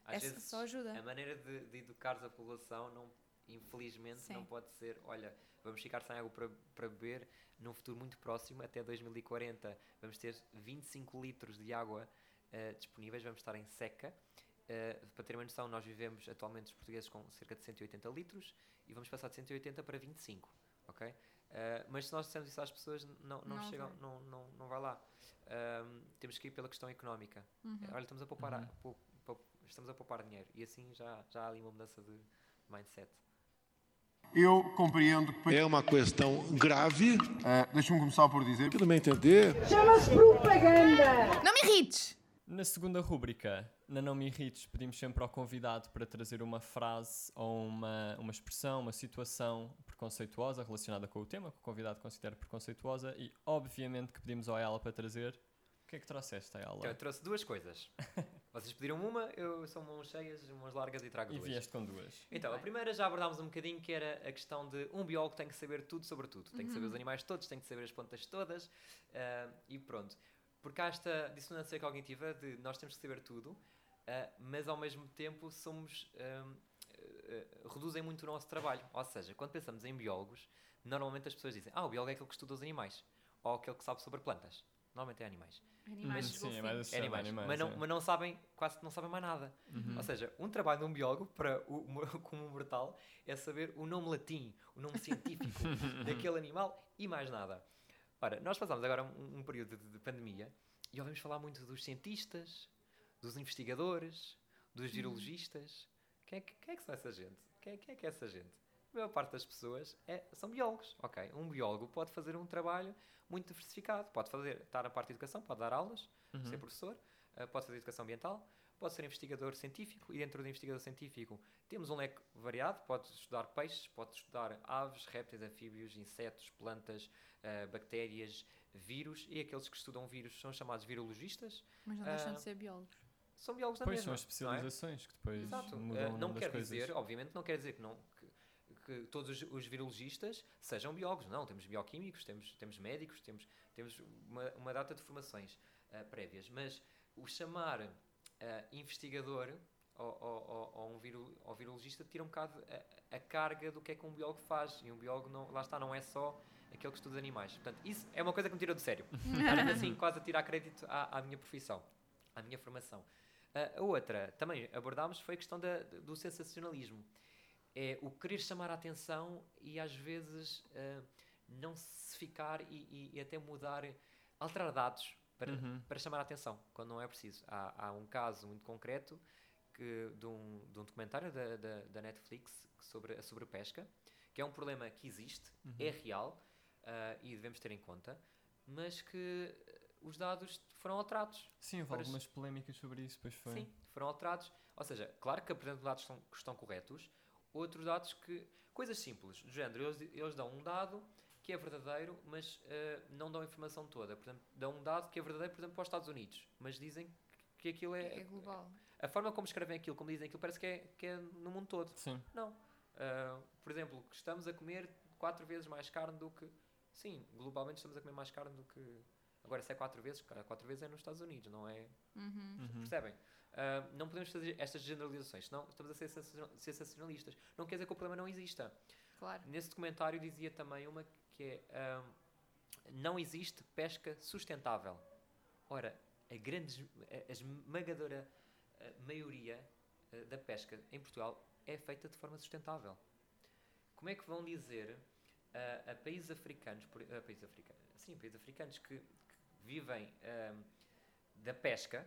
Às essa vezes, só ajuda. a maneira de, de educar a população, não, infelizmente, Sim. não pode ser, olha, vamos ficar sem água para, para beber num futuro muito próximo, até 2040, vamos ter 25 litros de água eh, disponíveis, vamos estar em seca. Eh, para ter uma noção, nós vivemos atualmente os portugueses com cerca de 180 litros e vamos passar de 180 para 25, ok? Eh, mas se nós dissermos isso às pessoas, não, não, Não chegam, vai. não, não, não vai lá. Ahm, temos que ir pela questão económica. Uhum. Olha, estamos a poupar, a- Uhum. pou- pou- estamos a poupar dinheiro e assim já, já há ali uma mudança de mindset. Eu compreendo que. É uma questão grave. Ah, Deixa-me começar por dizer Que no meu entender, Chama-se propaganda. Não me irrites! Na segunda rúbrica, na Não Me Irrites, pedimos sempre ao convidado para trazer uma frase ou uma, uma expressão, uma situação preconceituosa relacionada com o tema, que o convidado considera preconceituosa, e obviamente que pedimos ao ela para trazer. O que é que trouxeste, ela? Então, eu trouxe duas coisas. [LAUGHS] Vocês pediram uma, eu sou mãos cheias, mãos largas e trago E duas. vieste com duas. Então, a primeira já abordámos um bocadinho que era a questão de um biólogo tem que saber tudo sobre tudo. Tem que saber os animais todos, tem que saber as plantas todas ah, e pronto. Porque há esta dissonância cognitiva de nós temos que saber tudo, ah, mas ao mesmo tempo somos. ah, ah, reduzem muito o nosso trabalho. Ou seja, quando pensamos em biólogos, normalmente as pessoas dizem: Ah, o biólogo é aquele que estuda os animais. Ou aquele que sabe sobre plantas. Normalmente é animais. Animais de sim, é É animais. animais, mas, não, é. mas não sabem, quase que não sabem mais nada. Uhum. Ou seja, um trabalho de um biólogo para o, mo- [LAUGHS] como um mortal é saber o nome latim, o nome científico [LAUGHS] daquele animal e mais nada. Ora, nós passámos agora um, um período de, de pandemia e ouvimos falar muito dos cientistas, dos investigadores, dos virologistas. Quem é, que- quem é que são essa gente? Quem, é- quem é que é essa gente? A maior parte das pessoas é- são biólogos, ok? Um biólogo pode fazer um trabalho muito diversificado. Pode fazer, estar na parte de educação, pode dar aulas, Uhum. ser professor, eh, pode fazer educação ambiental, pode ser investigador científico e dentro do investigador científico temos um leque variado, pode estudar peixes, pode estudar aves, répteis, anfíbios, insetos, plantas, eh, bactérias, vírus e aqueles que estudam vírus são chamados virologistas, Mas não deixam Ah, de ser biólogos. são biólogos da Depois mesma. são as é? especializações que depois Exato. mudam nome não quer coisas. dizer, obviamente, não quer dizer que, não, que, todos os, os virologistas sejam biólogos. Não, temos bioquímicos, temos, temos médicos, temos, temos uma, uma data de formações eh, prévias. Mas o chamar eh, investigador ou um viro, ao virologista tira um bocado a, a carga do que é que um biólogo faz. E um biólogo, não, lá está, não é só aquele que estuda animais. Portanto, isso é uma coisa que me tira do sério. [LAUGHS] Assim quase a tirar crédito à, à minha profissão, à minha formação. Ah, a outra, também abordámos, foi a questão da- do sensacionalismo. É o querer chamar a atenção e às vezes ah, não se ficar e, e- e até mudar, alterar dados para, Uhum. para chamar a atenção, quando não é preciso. Há, há um caso muito concreto que, de, um, de um documentário da, da, da Netflix sobre a sobrepesca, que é um problema que existe, Uhum. é real ah, e devemos ter em conta, mas que eh, os dados foram alterados. Sim, houve algumas polémicas sobre isso, pois foi. Sim, foram alterados. Ou seja, claro que apresentam dados que estão corretos, outros dados que. Coisas simples, do género, eles, eles dão um dado que é verdadeiro, mas eh, não dão a informação toda. Por exemplo, dão um dado que é verdadeiro, por exemplo, para os Estados Unidos, mas dizem que aquilo é. É global. A forma como escrevem aquilo, como dizem aquilo, parece que é, que é no mundo todo. Sim. Não. Ah, por exemplo, que estamos a comer quatro vezes mais carne do que. Sim, globalmente estamos a comer mais carne do que. Agora, se é quatro vezes, cara, quatro vezes é nos Estados Unidos, não é? Uhum. Uhum. Percebem? Ah, não podemos fazer estas generalizações, senão estamos a ser sensacional- sensacionalistas. Não quer dizer que o problema não exista. Claro. Nesse documentário dizia também uma que é ah, não existe pesca sustentável. Ora, a grande, a- a esmagadora ah, maioria da pesca em Portugal é feita de forma sustentável. Como é que vão dizer ah, a países africanos, a países africanos, sim, países africanos que, que vivem ah, da pesca,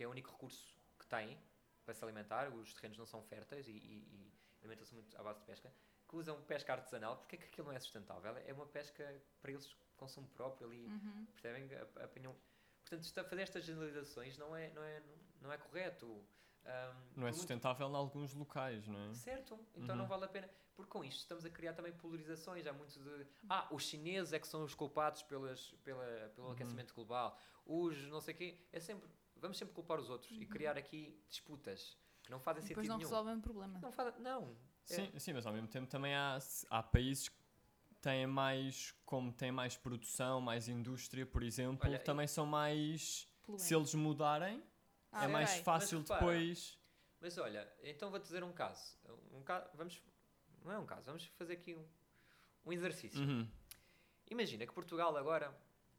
porque é o único recurso que têm para se alimentar, os terrenos não são férteis e, e- e alimentam-se muito à base de pesca, que usam pesca artesanal, porque é que aquilo não é sustentável? É uma pesca para eles de consumo próprio ali, Uhum. percebem? Ap- Apanham... Portanto, está- fazer estas generalizações não é, não é, não é correto. Ahm, Não é por muito- sustentável em alguns locais, não é? Certo, então Uhum. não vale a pena. Porque com isto estamos a criar também polarizações. Há muito de. Ah, os chineses é que são os culpados pelas, pela, pelo Uhum. aquecimento global. Os não sei o quê. É sempre. Vamos sempre culpar os outros e criar aqui disputas que não fazem E depois sentido não nenhum. resolvem o problema. Não faz, Não. É. Sim, sim, mas ao mesmo tempo também há, há países que têm mais, como têm mais produção, mais indústria, por exemplo, Olha, e- também são mais. Poluente. Se eles mudarem, Ah, é mais ok. fácil Mas depois. Mas olha, então vou-te dizer um caso. Um caso. Vamos. Não é um caso, vamos fazer aqui um, um exercício. Uhum. Imagina que Portugal agora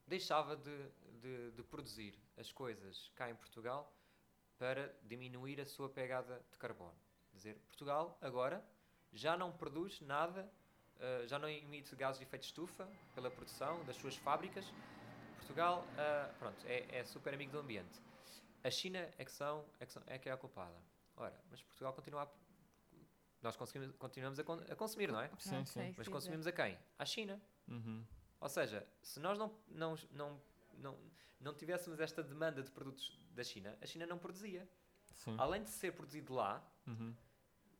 deixava de, de, de produzir as coisas cá em Portugal para diminuir a sua pegada de carbono. Quer dizer, Portugal agora já não produz nada, eh, já não emite gases de efeito de estufa pela produção das suas fábricas. Portugal ah, pronto, é, é super amigo do ambiente. A China é que, são, é, que são- é que é a culpada. Ora, mas Portugal continua a, nós conseguimos- continuamos a, con- a consumir, não é? Sim, Pronto, sim. Mas consumimos a quem? À China. Uhum. Ou seja, se nós não, não, não, não, não tivéssemos esta demanda de produtos da China, a China não produzia. Sim. Além de ser produzido lá, Uhum.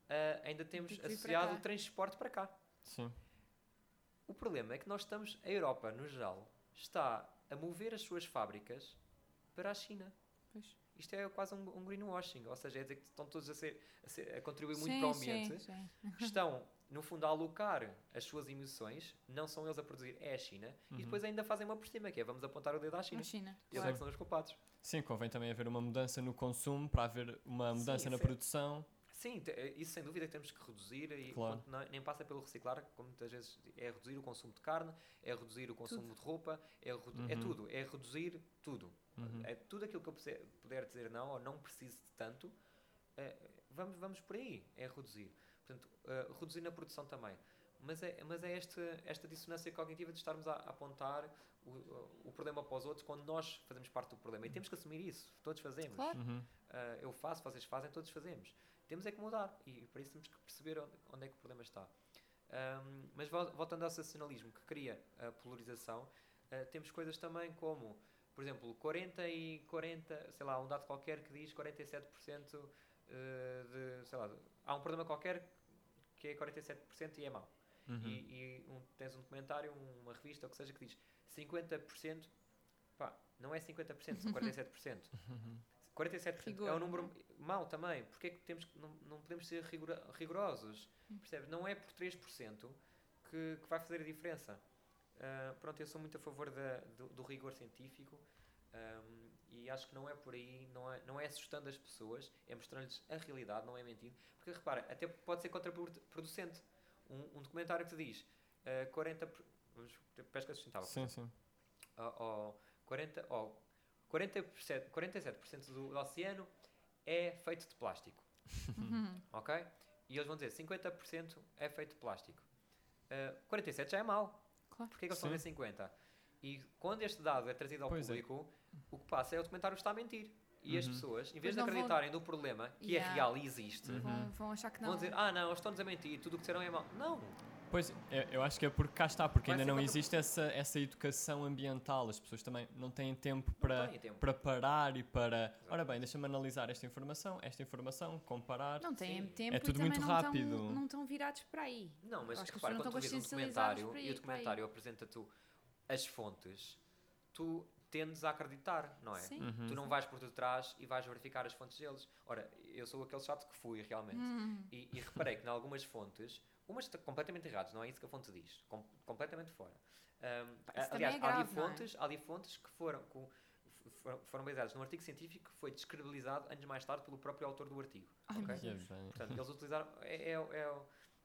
ah, ainda temos Tem associado o transporte para cá. Sim. O problema é que nós estamos, a Europa, no geral, está a mover as suas fábricas para a China. Pois. Isto é quase um, um greenwashing, ou seja, é dizer que estão todos a, ser, a, ser- a contribuir muito Sim, para o sim, ambiente. sim. estão, no fundo, a alocar as suas emissões, não são eles a produzir, é a China, Uhum. e depois ainda fazem uma por cima, que é vamos apontar o dedo à China. Na China. Eles é claro. que são os culpados. Sim, convém também haver uma mudança no consumo para haver uma Sim, mudança na isso é- produção. Sim, eh, isso sem dúvida que temos que reduzir e Claro. não- nem passa pelo reciclar, como muitas vezes é reduzir o consumo de carne, é reduzir o consumo de roupa, é, é Uhum. tudo, é reduzir tudo. Uhum. É tudo aquilo que eu puder dizer não ou não preciso de tanto, eh, vamos, vamos por aí, é reduzir. Portanto, reduzir na produção também. Mas é, mas é esta, esta dissonância cognitiva de estarmos a, a apontar o, o problema para os outros quando nós fazemos parte do problema. E temos que assumir isso, todos fazemos. Claro. Uhum. Ah, eu faço, vocês fazem, todos fazemos. Temos é que mudar e para isso temos que perceber onde, onde é que o problema está. Ahm, mas vol- voltando ao sensacionalismo que cria a polarização, ah, temos coisas também como, por exemplo, 40 e 40, sei lá, um dado qualquer que diz 47% eh, de, sei lá, de- há um problema qualquer que é 47% e é mau. Uhum. E, e um- tens um documentário, uma revista, ou o que seja, que diz 50%, pá, não é 50%, são [LAUGHS] 47%. 47% é Rigor, um número mau também. Porque é que temos não, não podemos ser rigora- rigorosos? Percebes? Não é por 3% que, que vai fazer a diferença. Ah, pronto, eu sou muito a favor da- do, do rigor científico ahm, e acho que não é por aí, não é, não é assustando as pessoas, é mostrando-lhes a realidade, não é mentindo. Porque repara, até pode ser contraproducente. Um, um documentário que te diz ah, 40%. por- Vamos ter pesca sustentável. Sim, sim. ó, ó, 40, ó, 47%, 47% do, do oceano é feito de plástico. [LAUGHS] ok? E eles vão dizer 50% é feito de plástico. Uh, 47% já é mau. Claro. Porquê que eles estão a ver 50? E quando este dado é trazido ao Pois é. público, o que passa é o documentário está a mentir. E as Uhum. pessoas, em vez de não vão- acreditarem no problema, que Yeah. é real e existe, Vão, vão achar que não. vão dizer, ah não, eles estão-nos a mentir, tudo o que disseram é mau. Não, Pois, eu, eu acho que é porque cá está, porque Vai ainda não existe essa, essa educação ambiental. As pessoas também não têm tempo para, têm tempo. para parar e para. Ora bem, deixa-me analisar esta informação, esta informação, comparar. Não têm Sim. tempo É tudo muito não rápido. Estão, não estão virados para aí. Não, mas Acho que as repara, quando tu vês um documentário e o documentário apresenta-te as fontes, tu tendes a acreditar, não é? Sim. Uhum. Tu não vais por detrás e vais verificar as fontes deles. Ora, eu sou aquele chato que fui realmente. Hum. E, e reparei que em algumas fontes, umas estão completamente erradas, não é isso que a fonte diz, com- completamente fora. Isso aliás, é há, ali grave, é? fontes, há ali fontes que foram, com- foram, foram baseadas num artigo científico que foi descredibilizado anos mais tarde pelo próprio autor do artigo. Ai, ok? meu Que é Deus. bem. Portanto, eles utilizaram. É, é, é,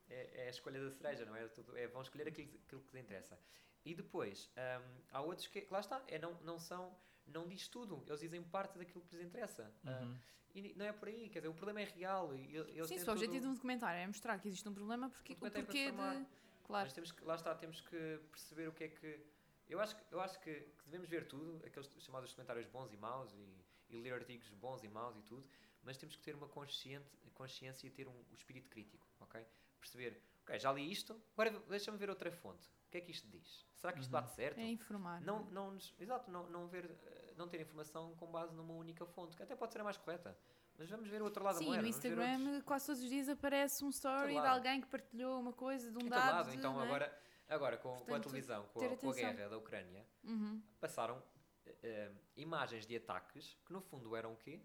é- é a escolha da cereja, não é? Tudo- é vão escolher aquilo, aquilo que lhes interessa. E depois, hum, há outros que, lá está, é, não, não são. Não diz tudo, eles dizem parte daquilo que lhes interessa. Ah, Uhum. e não é por aí, quer dizer, o problema é real. E ele- eles Sim, têm se o objetivo de um documentário é mostrar que existe um problema, porque, o é porquê para de. Claro. Mas temos que, lá está, temos que perceber o que é que. Eu acho, que- eu acho que, que devemos ver tudo, aqueles chamados comentários bons e maus, e, e ler artigos bons e maus e tudo, mas temos que ter uma consciente, consciência e ter um, o espírito crítico, ok? Perceber, ok, já li isto, agora deixa-me ver outra fonte. O que é que isto diz? Será que isto Uhum. bate certo? É informar. Não, é? não nos- exato, não, não, ver, eh, não ter informação com base numa única fonte, que até pode ser a mais correta. Mas vamos ver o outro lado da Sim, moeda. no vamos ver outros- Instagram quase todos os dias aparece um story de alguém que partilhou uma coisa de um dado. lado. de, Então é? agora, agora com, com a Portanto, televisão, com a, com a guerra da Ucrânia, Uhum. passaram eh, imagens de ataques que no fundo eram o quê?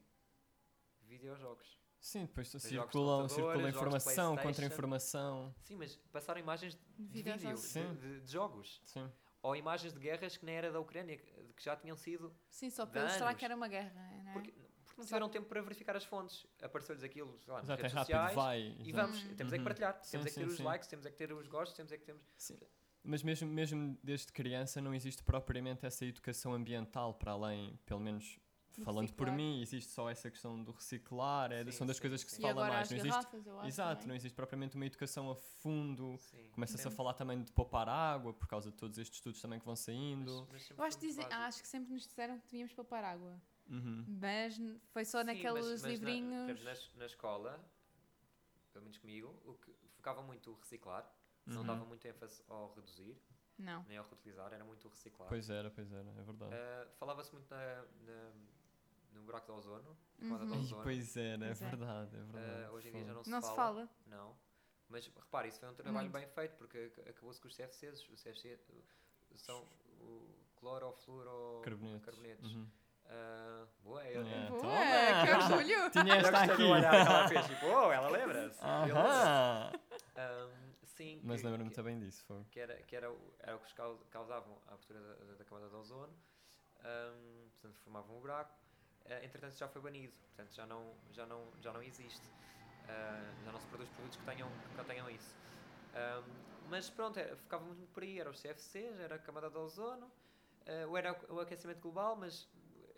Videojogos. Sim, depois circula de informação, contra-informação. Sim, mas passaram imagens de vídeo, de, de- de jogos. Sim. Ou imagens de guerras que nem era da Ucrânia, que já tinham sido. Sim, só para anos. que era uma guerra. Não é? Porque, porque não Só- tiveram tempo para verificar as fontes. Apareceu-lhes aquilo sei lá, nas Exato, é redes rápido, sociais. vai. E vamos, Uhum. temos é que Uhum. partilhar, Sim, temos é que ter sim, os sim. likes, temos é que ter os gostos, temos é que temos. Sim. Mas mesmo, mesmo desde criança não existe propriamente essa educação ambiental para além, pelo menos Do falando por reciclar. mim, existe só essa questão do reciclar, é, Sim, são das sim, coisas que sim. se E fala agora mais. as Não existe, garrafas, eu acho. exato, não existe propriamente uma educação a fundo. Começa-se a falar também de poupar água por causa de todos estes estudos também que vão saindo. Mas- mas Eu acho, básico. acho que sempre nos disseram que devíamos poupar água. Uhum. Mas foi só Sim, naqueles mas- mas na- livrinhos. por exemplo, na, na escola, pelo menos comigo, o que focava muito o reciclar, não Uhum. dava muito ênfase ao reduzir, Não. nem ao reutilizar, era muito o reciclar. Pois era, pois era, é verdade. Ah, Falava-se muito na, na- no buraco de ozono, de Uhum. Ih, ozono. pois era, é Pois é. verdade, é Ah, verdade. hoje em dia já não se Não fala. se fala. Não. Mas repare, isso foi um trabalho Muito. bem feito, porque ac- acabou-se com os CFCs. Os CFC são o clorofluoro Carbonetos. carbonetos. Uhum. Ah, boa, eu, É, Boa, toma! que orgulho! [LAUGHS] Tinha esta aqui. olhar ela fez, tipo, oh, ela lembra-se. Aham. Ahm, sim, Mas lembro-me que- também disso. Foi. que era, que era, o, era o que causavam a abertura da, da, da camada de ozono, ahm, portanto formavam um buraco. Ah, entretanto já foi banido, portanto já não, já não, já não existe. Ah, já não se produz produtos que tenham, que contenham isso. Ahm, mas pronto, era, ficava muito por aí, era os CFCs, era a camada de ozono, ou era o aquecimento global, mas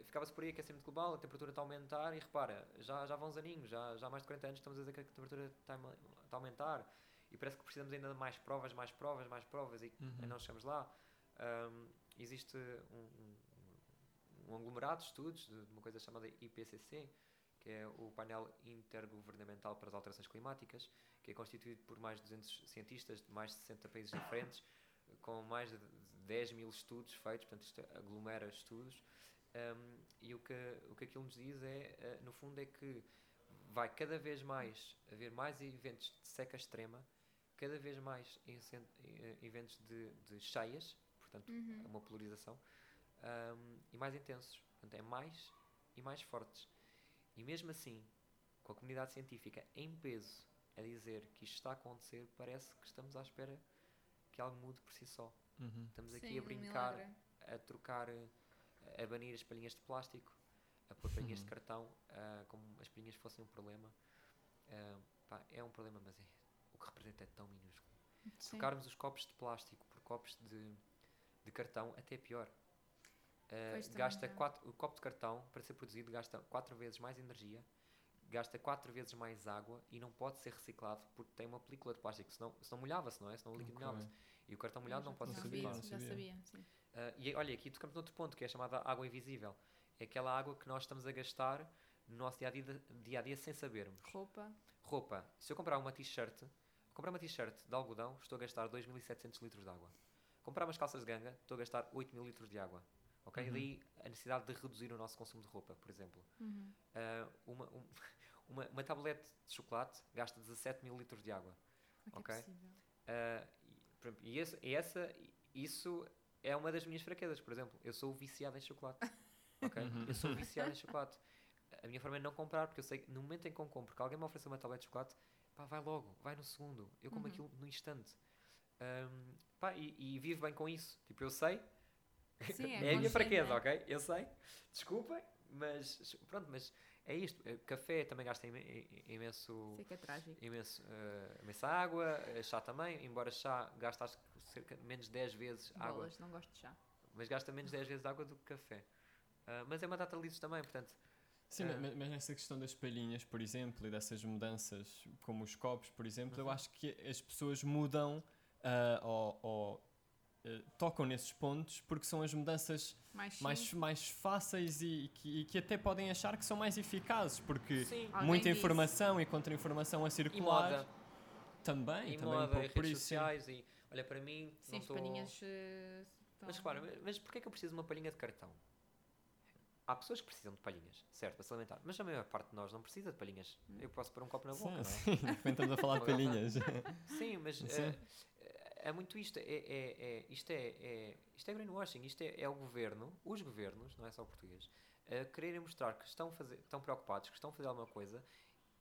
ficava-se por aí aquecimento global, a temperatura está a aumentar e repara, já, já vão uns aninhos, já, já há mais de 40 anos estamos a dizer que a temperatura está a, está a aumentar e parece que precisamos ainda de mais provas, mais provas, mais provas e Uhum. não chegamos lá. Ahm, existe um, um- aglomerado de estudos de, de uma coisa chamada IPCC, que é o painel intergovernamental para as alterações climáticas, que é constituído por mais de 200 cientistas de mais de 60 países diferentes, com mais de 10 mil estudos feitos, portanto isto aglomera estudos, Um, e o que, o que aquilo nos diz é, eh, no fundo, é que vai cada vez mais haver mais eventos de seca extrema, cada vez mais eh, eventos de, de cheias, portanto, Uhum. uma polarização, um, e mais intensos. Portanto, é mais e mais fortes. E mesmo assim, com a comunidade científica em peso a dizer que isto está a acontecer, parece que estamos à espera que algo mude por si só. Uhum. Estamos aqui Sim, a brincar, milagre. a trocar, eh, a banir as palhinhas de plástico, a pôr palhinhas Uhum. de cartão, ah, como as palhinhas fossem um problema. Ah, pá, é um problema, mas é, o que representa é tão minúsculo. Sim. Trocarmos os copos de plástico por copos de, de cartão, até é pior. Uh, gasta quatro, o copo de cartão, para ser produzido, gasta quatro vezes mais energia, gasta quatro vezes mais água e não pode ser reciclado porque tem uma película de plástico, senão, senão molhava-se, não é? Senão o líquido Ok. molhava-se. E o cartão molhado não pode não ser sabia, reciclado. já sabia. sim. Ah, e olha, aqui tocamos noutro ponto, que é chamada água invisível. É aquela água que nós estamos a gastar no nosso dia a dia, dia, -a -dia sem sabermos. Roupa. Roupa. Se eu comprar uma t-shirt, comprar uma t-shirt de algodão, estou a gastar 2.700 litros de água. Comprar umas calças de ganga, estou a gastar 8.000 litros de água. Ok? Uhum. daí a necessidade de reduzir o nosso consumo de roupa, por exemplo. Uhum. Ah, uma, um- [LAUGHS] uma, uma tablete de chocolate gasta 17 mil litros de água. Como é que Ok. é? Ah, e, por exemplo, e, esse- e essa, isso é uma das minhas fraquezas, por exemplo. Eu sou viciado em chocolate. [LAUGHS] ok? Uhum. Eu sou viciado em chocolate. A minha forma é não comprar, porque eu sei que no momento em que eu compro, que alguém me oferecer uma tablete de chocolate, pá, vai logo, vai no segundo. Eu como Uhum. aquilo no instante. Ahm, pá, e, e vivo bem com isso. Tipo, eu sei. Sim, é é a minha fraqueza, né? ok? Eu sei. Desculpem, mas pronto, mas é isto. Eh, Café também gasta imenso Sei que é trágico. imenso, eh, imensa água, eh, chá também, embora chá gasta acho que cerca de menos de 10 vezes água, Bolas, não gosto de chá. mas gasta menos de 10 vezes água do que café. Ah, mas é uma data litros também, portanto, Sim, Ah. mas, mas nessa questão das palhinhas, por exemplo, e dessas mudanças, como os copos, por exemplo, eu Uhum. acho que as pessoas mudam ou, eh, tocam nesses pontos porque são as mudanças Mais, mais, mais fáceis e, que, e que até podem achar que são mais eficazes, porque sim, Alguém muita disse. informação e contra-informação a e circular moda, também, e também um moda, e pouco por redes isso. sim. sociais, e olha para mim, Sim, não as tô- palhinhas. eh, Mas repara, mas- mas porquê é que eu preciso de uma palhinha de cartão? Há pessoas que precisam de palhinhas, certo, para se alimentar, mas a maior parte de nós não precisa de palhinhas. Eu posso pôr um copo na boca, não é? Sim, [LAUGHS] sim, estamos a falar de palhinhas. Sim, mas Sim. eh, é muito isto. É, é, é- isto, é, é- isto é greenwashing. Isto é, é o governo, os governos, não é só o português, a quererem mostrar que estão, fazer, estão preocupados, que estão a fazer alguma coisa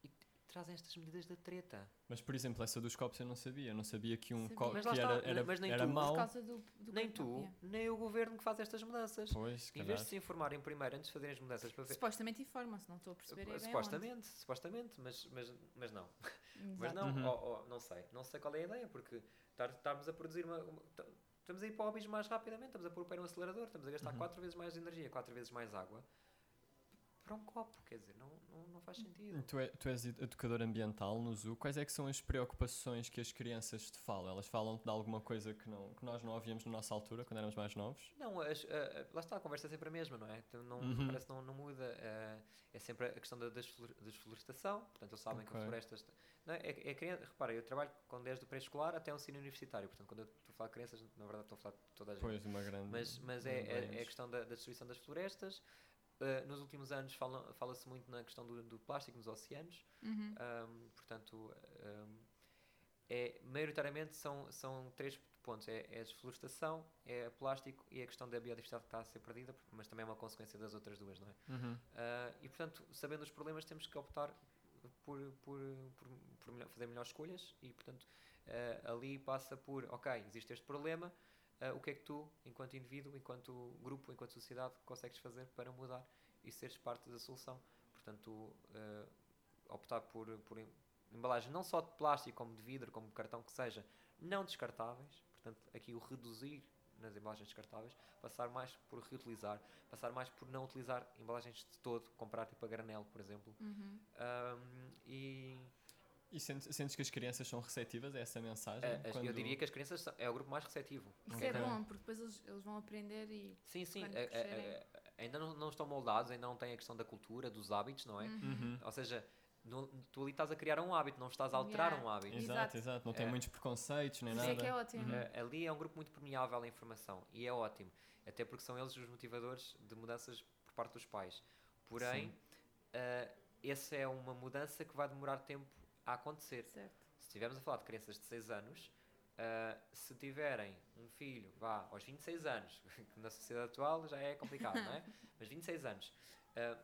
e trazem estas medidas da treta. Mas, por exemplo, essa dos copos eu não sabia. Eu não sabia que um copo Mas que lá está, era, era, mas nem era tu. Mau. Por causa do, do nem tu, nem o governo que faz estas mudanças. Pois, Em vez de se informarem primeiro antes de fazerem as mudanças para ver. Supostamente informam-se, não estou a perceber. é supostamente, supostamente, mas, mas, mas não. [LAUGHS] Mas não, Uhum. não sei. Não sei qual é a ideia, porque estarmos a produzir uma. uma- ta- estamos a ir para o abismo mais rapidamente, estamos a pôr o pé no acelerador, estamos a gastar Uhum. quatro vezes mais energia, quatro vezes mais água para um copo, quer dizer, não, não, não faz sentido. Tu, é- tu és ed- educador ambiental no ZU. Quais é que são as preocupações que as crianças te falam? Elas falam de alguma coisa que, não, que nós não ouvíamos na nossa altura, quando éramos mais novos? Não, as- a- lá está, a conversa é sempre a mesma, não é? Então, não, Uhum. Parece que não, não muda. eh, é sempre a questão da desflor- desflorestação, portanto, eles sabem que Ok. a floresta. Não, é, é, é criança, repara, eu trabalho com desde o pré-escolar até o ensino universitário, portanto, quando eu estou a falar de crianças, na verdade estou a falar de toda a gente. Pois, uma grande. Mas, mas é, é- é a questão da, da destruição das florestas. Uh, nos últimos anos fala- fala-se muito na questão do, do plástico nos oceanos. Uhum. Um, portanto, um, é, maioritariamente são, são três pontos. É, é a desflorestação, é o plástico e a questão da biodiversidade que está a ser perdida, mas também é uma consequência das outras duas, não é? Uhum. Uh, e, portanto, sabendo os problemas, temos que optar por, por, por, por melhor- fazer melhores escolhas e, portanto, uh, ali passa por, ok, existe este problema, uh, o que é que tu, enquanto indivíduo, enquanto grupo, enquanto sociedade, consegues fazer para mudar e seres parte da solução? Portanto, uh, optar por, por em- embalagens não só de plástico, como de vidro, como de cartão, que seja, não descartáveis, portanto, aqui o reduzir nas embalagens descartáveis, passar mais por reutilizar, passar mais por não utilizar embalagens de todo, comprar tipo a granel, por exemplo. Uhum. Um, e E sentes, sentes que as crianças são receptivas a essa mensagem? uh, as- eu Quando- diria que as crianças são- é o grupo mais receptivo. Isso Ok. é bom, porque depois eles, eles vão aprender e. Sim, sim, Quando é- é- crescerem. é- ainda não, não estão moldados, ainda não têm a questão da cultura, dos hábitos, não é? Uhum. Ou seja, não- tu ali estás a criar um hábito, não estás a alterar Yeah. um hábito. Exato, Exato. Não tem É. muitos preconceitos nem Isso nada. é que é ótimo. Uhum. Uh, ali é um grupo muito permeável à informação e é ótimo, até porque são eles os motivadores de mudanças por parte dos pais. Porém, uh, essa é uma mudança que vai demorar tempo a acontecer. Certo. Se estivermos a falar de crianças de 6 anos, uh, se tiverem um filho, vá, aos 26 anos, [LAUGHS] que na sociedade atual já é complicado, não é? [LAUGHS] Mas 26 anos, uh,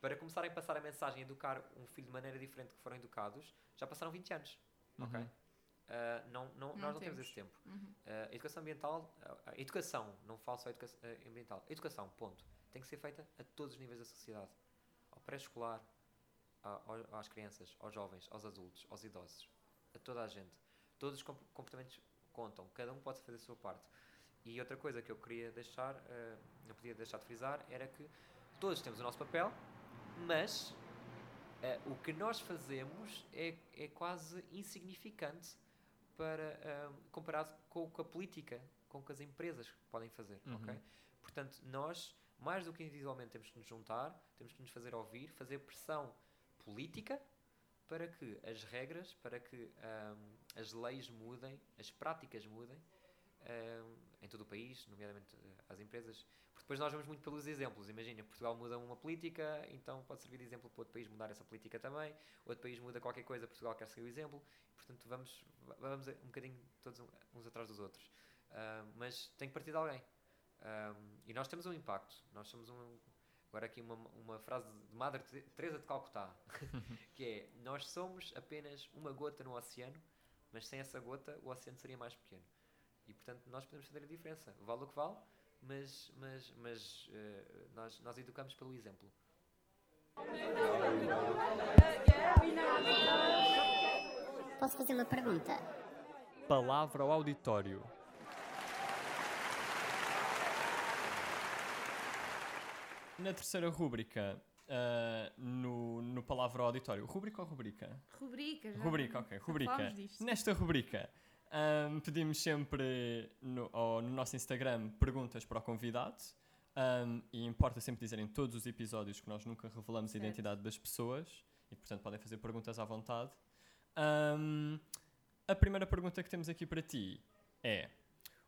para começarem a passar a mensagem e educar um filho de maneira diferente que foram educados, já passaram 20 anos, ok? Uhum. Uh, não, não, Não nós não temos temos. esse tempo. Uhum. Uh, educação ambiental, a educação, não falo só educa uh, ambiental, educação, ponto, tem que ser feita a todos os níveis da sociedade. Ao pré-escolar, às crianças, aos jovens, aos adultos, aos idosos, a toda a gente. Todos os comp- comportamentos contam, cada um pode fazer a sua parte. E outra coisa que eu queria deixar, uh, não podia deixar de frisar, era que todos temos o nosso papel, mas eh, o que nós fazemos é, é quase insignificante para, ah, comparado com o que a política, com o que as empresas podem fazer. Uhum. ok? Portanto, nós, mais do que individualmente, temos que nos juntar, temos que nos fazer ouvir, fazer pressão política para que as regras, para que ahm, as leis mudem, as práticas mudem ahm, em todo o país, nomeadamente eh, as empresas. Porque depois nós vamos muito pelos exemplos. Imagina, Portugal muda uma política, então pode servir de exemplo para outro país mudar essa política também. Outro país muda qualquer coisa, Portugal quer seguir o exemplo. Portanto, vamos, vamos um bocadinho todos um- uns atrás dos outros. Mas tem que partir de alguém. Um, e nós temos um impacto. Nós somos um. Agora, aqui uma, uma frase de Madre Te- Teresa de Calcutá, [LAUGHS] que é: Nós somos apenas uma gota no oceano, mas sem essa gota o oceano seria mais pequeno. E portanto, nós podemos fazer a diferença. Vale o que vale, mas, mas, mas eh, nós, nós educamos pelo exemplo. Posso fazer uma pergunta? Palavra ao auditório. Na terceira rúbrica, ah, no, no Palavra auditório. Rúbrica ou rubrica? Rubrica, já. Rubrica, ok. Rubrica. Nesta rubrica, ahm, pedimos sempre no, no nosso Instagram perguntas para o convidado. ahm, e importa sempre dizer em todos os episódios que nós nunca revelamos a Certo. identidade das pessoas e, portanto, podem fazer perguntas à vontade. Ahm, a primeira pergunta que temos aqui para ti é: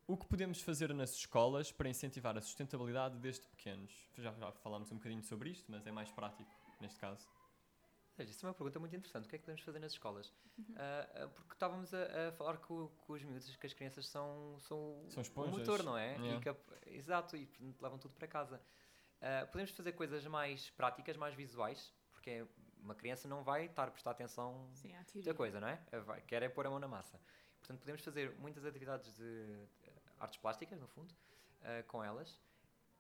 o que podemos fazer nas escolas para incentivar a sustentabilidade desde pequenos? Já, já falámos um bocadinho sobre isto, mas é mais prático neste caso. Olha, Isso é uma pergunta muito interessante. O que é que podemos fazer nas escolas? Ah, ah, porque estávamos a, a falar com, com os miúdos que as crianças são, são, São o motor, não é? Yeah. E que a- exato, e levam tudo para casa. Ah, podemos fazer coisas mais práticas, mais visuais, porque uma criança não vai estar a prestar atenção Sim, há muita coisa, não é? Vai, quer é pôr a mão na massa. Portanto, podemos fazer muitas atividades de artes plásticas, no fundo, eh, com elas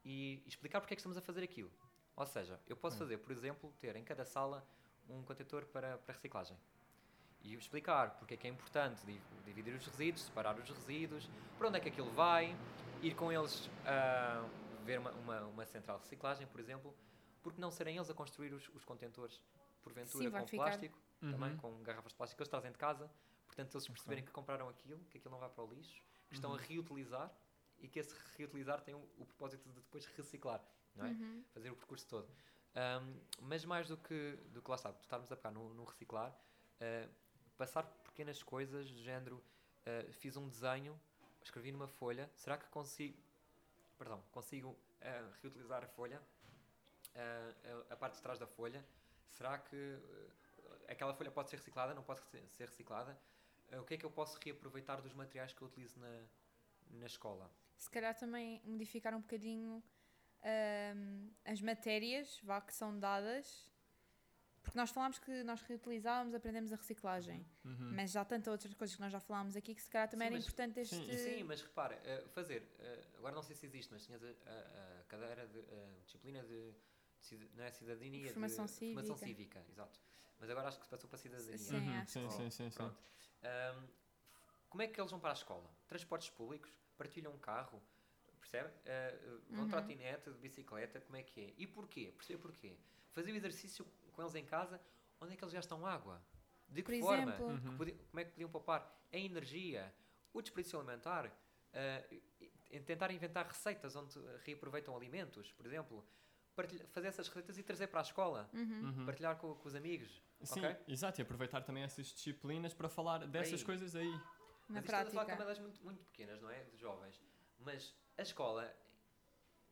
e explicar porque é que estamos a fazer aquilo. Ou seja, eu posso fazer, por exemplo, ter em cada sala um contentor para, para reciclagem. E explicar porque é que é importante di- dividir os resíduos, separar os resíduos, para onde é que aquilo vai, ir com eles a ver uma, uma, uma central de reciclagem, por exemplo, porque não serem eles a construir os, os contentores, porventura, Sim, com ficar. plástico, também Uhum. com garrafas de plástico que eles trazem de casa, portanto eles perceberem que compraram aquilo, que aquilo não vai para o lixo, que estão a reutilizar e que esse reutilizar tem o, o propósito de depois reciclar, não é? Uhum. Fazer o percurso todo. Ahm, mas mais do que, do que lá está, estarmos a pegar no, no reciclar, ah, passar por pequenas coisas do género, ah, fiz um desenho, escrevi numa folha, será que consigo, perdão, consigo ah, reutilizar a folha, a, a parte de trás da folha, será que aquela folha pode ser reciclada, não pode ser reciclada? Ah, o que é que eu posso reaproveitar dos materiais que eu utilizo na, na escola? Se calhar também modificar um bocadinho ahm, as matérias vá, que são dadas. Porque nós falámos que nós reutilizávamos, aprendemos a reciclagem. Uhum. Mas já há tantas outras coisas que nós já falámos aqui que se calhar também Sim, era mas- importante este. sim, Sim, mas repara, eh, fazer, eh, agora não sei se existe, mas tinhas a, a- a cadeira de eh, disciplina de, não é cidadania, Formação de formação cívica. cívica, exato. Mas agora acho que se passou para cidadania. Sim, Uhum, acho sim, que sim, sim, sim. Pronto. Ahm, como é que eles vão para a escola? Transportes públicos? Partilham um carro? Percebe? Ah, vão Uhum. trotinete, de bicicleta, como é que é? E porquê? Percebe porquê? Fazer o exercício com eles em casa, onde é que eles gastam água? De que Por forma? exemplo, Que como é que podiam poupar a energia, o desperdício alimentar, e tentar inventar receitas onde reaproveitam alimentos, por exemplo, partilha- fazer essas receitas e trazer para a escola, Uhum. partilhar com, com os amigos. Sim, ok? exato, e aproveitar também essas disciplinas para falar dessas Aí. coisas aí. na Mas isto estamos a falar de prática. muito, muito pequenas, não é? De jovens. Mas a escola,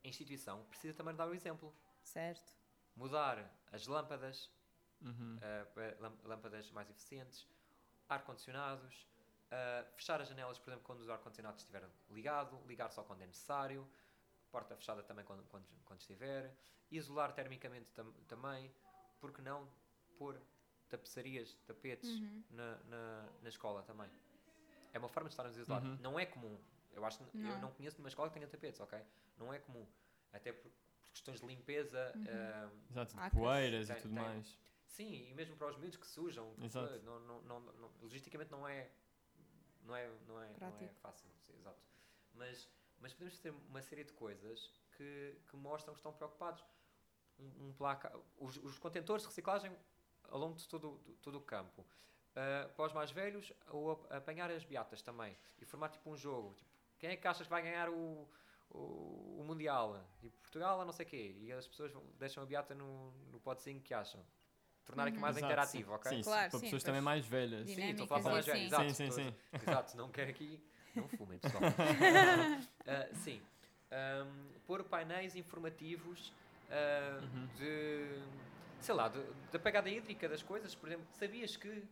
a instituição, precisa também dar o exemplo. Certo. Mudar as lâmpadas, Uhum. lăm- lâmpadas mais eficientes, ar-condicionados, ah, fechar as janelas, por exemplo, quando o ar-condicionado estiver ligado, ligar só quando é necessário, porta fechada também quando, quando, quando estiver, isolar termicamente tam- também, porque não pôr tapeçarias, tapetes Uhum. na, na, na escola também. É uma forma de estarmos isolados. Uhum. Não é comum. Eu acho que eu Não. não conheço nenhuma escola que tenha tapetes, ok? Não é comum. Até por, por questões de limpeza. ah, Exato, de poeiras e Tem- tudo tem. mais. sim, e mesmo para os miúdos que sujam. que Exato. Não, não, não, não- logisticamente não é, não é, não é, não é fácil. Sim, exato. Mas, mas podemos ter uma série de coisas que, que mostram que estão preocupados. Um, um placa, os, os contentores de reciclagem ao longo de todo, o- todo o campo. Ah, para os mais velhos, o ap- apanhar as beatas também e formar tipo um jogo. Tipo, quem é que achas que vai ganhar o, o, o Mundial? E Portugal a não sei o quê. E as pessoas deixam a beata no, no potezinho que acham. Tornar aqui mais Exato, interativo, sim. ok? Sim, Claro, para sim, pessoas também mais velhas. Sim, estou a falar para mais exato. Sim, sim, sim. [LAUGHS] Exato, não quero aqui. Não fumem, pessoal. Ah, sim. Ahm, pôr painéis informativos ah, Uhum. de. sei lá, de- da pegada hídrica das coisas. Por exemplo, sabias que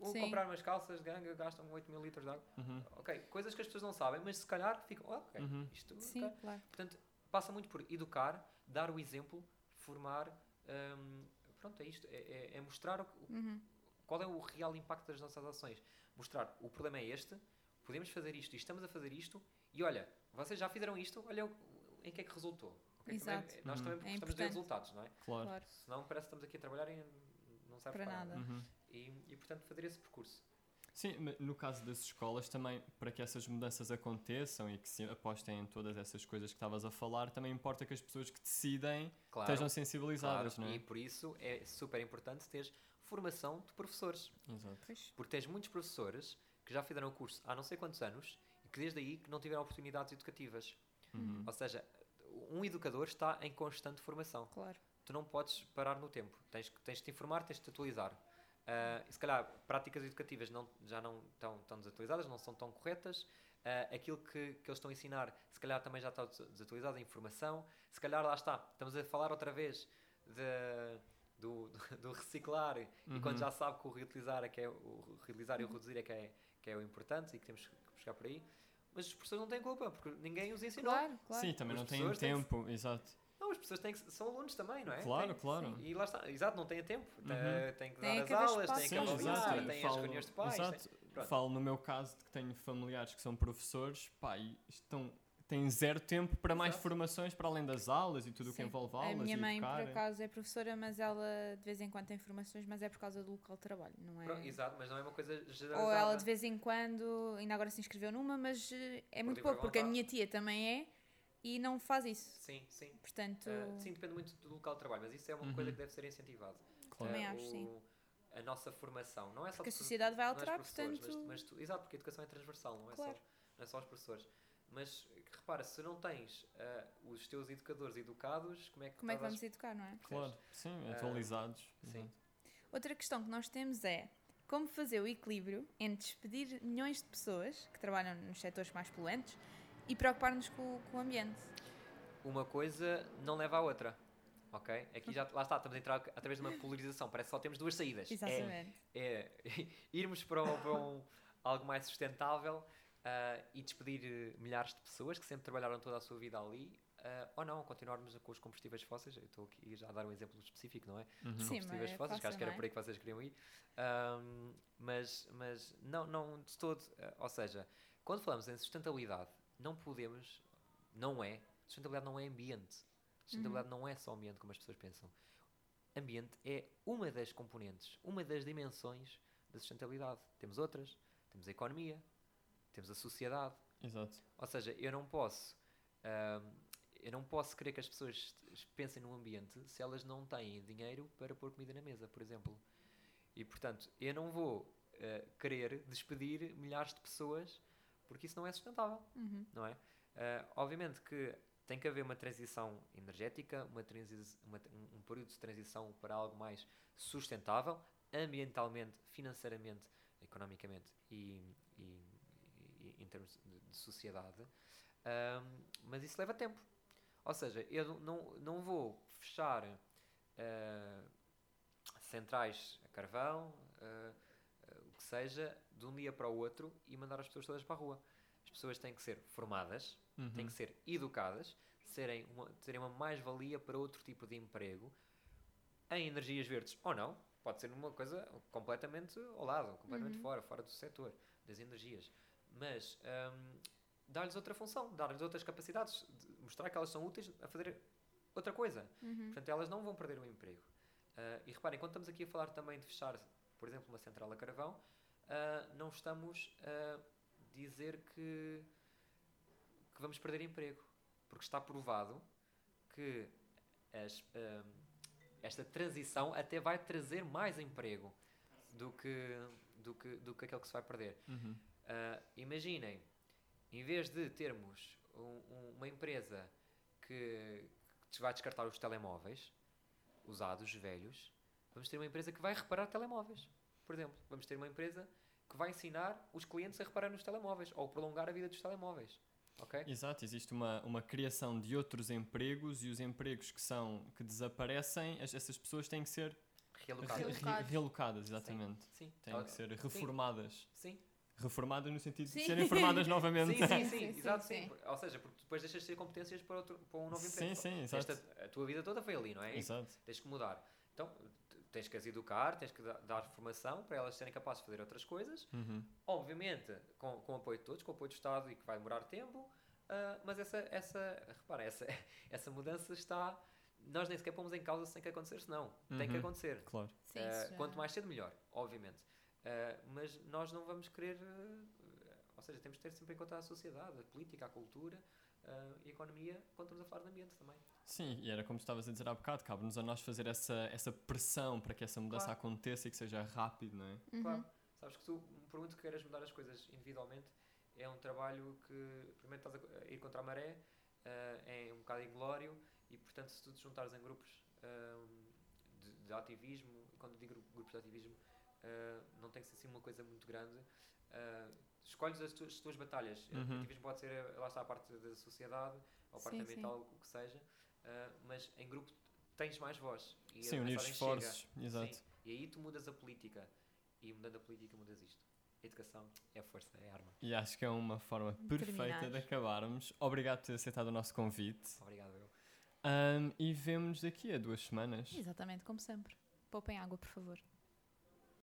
o Sim. comprar umas calças de ganga gastam 8 mil litros de água? Uhum, Ok, coisas que as pessoas não sabem, mas se calhar ficam. "Oh, ok, uhum. isto. Sim, ok." claro. Portanto, passa muito por educar, dar o exemplo, formar. ahm, pronto, é isto. É, é- é mostrar o, o- Uhum. qual é o real impacto das nossas ações. Mostrar o problema é este, podemos fazer isto e estamos a fazer isto, e olha, vocês já fizeram isto, olha em que é que resultou. Ok? Também- Exato. nós Uhum. também É gostamos de ver importante. resultados, não é? Claro. Claro. Senão parece que estamos aqui a trabalhar e não serve Para para, nada. Uhum. E, e, portanto fazer esse percurso. Sim, no caso das escolas também, para que essas mudanças aconteçam e que se apostem em todas essas coisas que estavas a falar, também importa que as pessoas que decidem Claro, estejam claro. sensibilizadas, não é? E por isso é super importante teres formação de professores. Exato. Pois. Porque tens muitos professores que já fizeram o curso há não sei quantos anos e que desde aí que não tiveram oportunidades educativas. Uhum. Ou seja, um educador está em constante formação. Claro. Tu não podes parar no tempo. Tens, que- tens de te informar, tens de te atualizar. E se calhar práticas educativas não, já não estão tão desatualizadas, não são tão corretas. Ah, aquilo que, que eles estão a ensinar, se calhar também já está des- desatualizado, a informação. Se calhar lá está, estamos a falar outra vez de, do, reciclar e quando Uhum. já sabe que o reutilizar é que é o reutilizar e o reduzir é que é, que é o importante e que temos que chegar por aí. Mas os professores não têm culpa, porque ninguém os ensinou. Claro, claro. Sim, também Os não têm professores têm tempo, exato. Não, as pessoas têm que, são alunos também, não é? Claro, Têm- claro. E lá está, exato, não têm tempo. Têm, Uhum. têm que Tem dar que as aulas, têm que Sim, avaliar, têm as Falo- reuniões de pais. exato. pronto. Falo no meu caso de que tenho familiares que são professores, pá, e estão, têm zero tempo para mais Exato. formações para além das aulas e tudo o que Sim. envolve A aulas. minha e mãe, por educar. acaso, é professora, mas ela de vez em quando tem formações, mas é por causa do local de trabalho, não é? Pronto, exato, mas não é uma coisa generalizada. Ou ela de vez em quando, ainda agora se inscreveu numa, mas eh, é muito pouco, porque a minha tia também é e não faz isso. Sim, sim. Portanto, Ah, sim, depende muito do local de trabalho, mas isso é uma Uhum. coisa que deve ser incentivado. Claro. Também Ah, acho, sim. o- A nossa formação, não é só Porque a de- sociedade vai é alterar, portanto- Mas, mas tu- exato, porque a educação é transversal, não é, Claro. só, não é só os professores. Mas repara, se não tens ah, os teus educadores educados, como é que como é que vamos educar, não é? Claro, sim, Ah, atualizados. sim. exato. Outra questão que nós temos é como fazer o equilíbrio entre despedir milhões de pessoas que trabalham nos setores mais poluentes e preocupar-nos com, com o ambiente. uma coisa não leva à outra. Ok? Aqui já, lá está, estamos a entrar através de uma polarização. Parece que só temos duas saídas. É- Exatamente. É, [LAUGHS] irmos para, um- para um- algo mais sustentável ah, e despedir eh, milhares de pessoas que sempre trabalharam toda a sua vida ali. ah, ou não, continuarmos com os combustíveis fósseis. Eu estou aqui já a dar um exemplo específico, não é? Uhum. Sim, combustíveis mas é fósseis, que acho fácil, que era é? por aí que vocês queriam ir. Ahm, mas, mas não, não de todo. ah, ou seja, quando falamos em sustentabilidade, não podemos, não é, sustentabilidade não é ambiente. Sustentabilidade não é só ambiente, como as pessoas pensam. Ambiente é uma das componentes, uma das dimensões da sustentabilidade. Temos outras, temos a economia, temos a sociedade. Exato. Ou seja, eu não posso, eu não posso querer que as pessoas pensem no ambiente se elas não têm dinheiro para pôr comida na mesa, por exemplo. E portanto, eu não vou ah, querer despedir milhares de pessoas porque isso não é sustentável, Uhum. não é? Ah, obviamente que tem que haver uma transição energética, uma transi- uma- um, um período de transição para algo mais sustentável, ambientalmente, financeiramente, economicamente e- e em termos de, de sociedade. Ahm, mas isso leva tempo. Ou seja, eu não- não, vou fechar ah, centrais a carvão, ah, ah, o que seja, de um dia para o outro e mandar as pessoas todas para a rua. As pessoas têm que ser formadas, Uhum. têm que ser educadas, serem uma, terem uma mais-valia para outro tipo de emprego em energias verdes ou não. Pode ser uma coisa completamente ao lado, completamente Uhum. fora, fora do setor das energias. Mas hum, dar-lhes outra função, dar-lhes outras capacidades, de mostrar que elas são úteis a fazer outra coisa. Uhum. Portanto, elas não vão perder o emprego. Ah, e reparem, quando estamos aqui a falar também de fechar, por exemplo, uma central a carvão, ah, não estamos a dizer que, que vamos perder emprego. Porque está provado que as, ah, esta transição até vai trazer mais emprego do que, do que, do que aquele que se vai perder. Uhum. Ah, imaginem, em vez de termos um- um- uma empresa que, que vai descartar os telemóveis usados, velhos, vamos ter uma empresa que vai reparar telemóveis. Por exemplo, vamos ter uma empresa que vai ensinar os clientes a reparar nos telemóveis ou prolongar a vida dos telemóveis. Ok? Exato, existe uma, uma criação de outros empregos e os empregos que são que desaparecem, as- essas pessoas têm que ser Realocado. re- re- exatamente. Sim. Têm Ah, que ser sim, reformadas. Sim. Reformadas no sentido de Sim. serem formadas [LAUGHS] novamente. Sim, sim, sim, [LAUGHS] Sim, sim, exato, sim. sim. Ou seja, porque depois deixas de ter competências para, outro, para um novo Sim, emprego. sim, exato. Esta, a tua vida toda foi ali, não é? Exato. Tens que mudar. Então, tens que as educar, tens que da- dar formação para elas serem capazes de fazer outras coisas. Uhum. Obviamente, com, com o apoio de todos, com o apoio do Estado e que vai demorar tempo. ah, mas essa, essa, repara, essa, [LAUGHS] essa mudança está. Nós nem sequer pomos em causa se tem que acontecer, senão. Tem que Uhum. acontecer. Claro. Sim, já- Quanto mais cedo, melhor, obviamente. Ah, mas nós não vamos querer. ah, ou seja, temos que ter sempre em conta a sociedade, a política, a cultura ah, e a economia quando estamos a falar de ambiente também. Sim, e era como estavas a dizer há bocado, cabe-nos a nós fazer essa, essa pressão para que essa mudança Claro. aconteça e que seja rápido, não é? Uhum. Claro. Sabes que tu, por muito que queiras mudar as coisas individualmente, é um trabalho que primeiro estás a, ir contra a maré, é um bocado inglório e portanto se tu te juntares em grupos de, de ativismo, e quando digo gru- grupos de ativismo, ah, não tem que ser assim uma coisa muito grande. ah, escolhes as tuas, as tuas batalhas. O Uhum. ativismo pode ser, eh, lá está a parte da sociedade, ou a parte Sim, ambiental, o que seja, ah, mas em grupo tens mais voz. E Sim, unir chega. esforços. Exato. Sim. E aí tu mudas a política. E mudando a política, mudas isto. A educação é a força, é a arma. E acho que é uma forma perfeita de acabarmos. Obrigado por ter aceitado o nosso convite. Obrigado, eu. Ahm, e vemo-nos daqui a duas semanas. Exatamente, como sempre. Poupem água, por favor.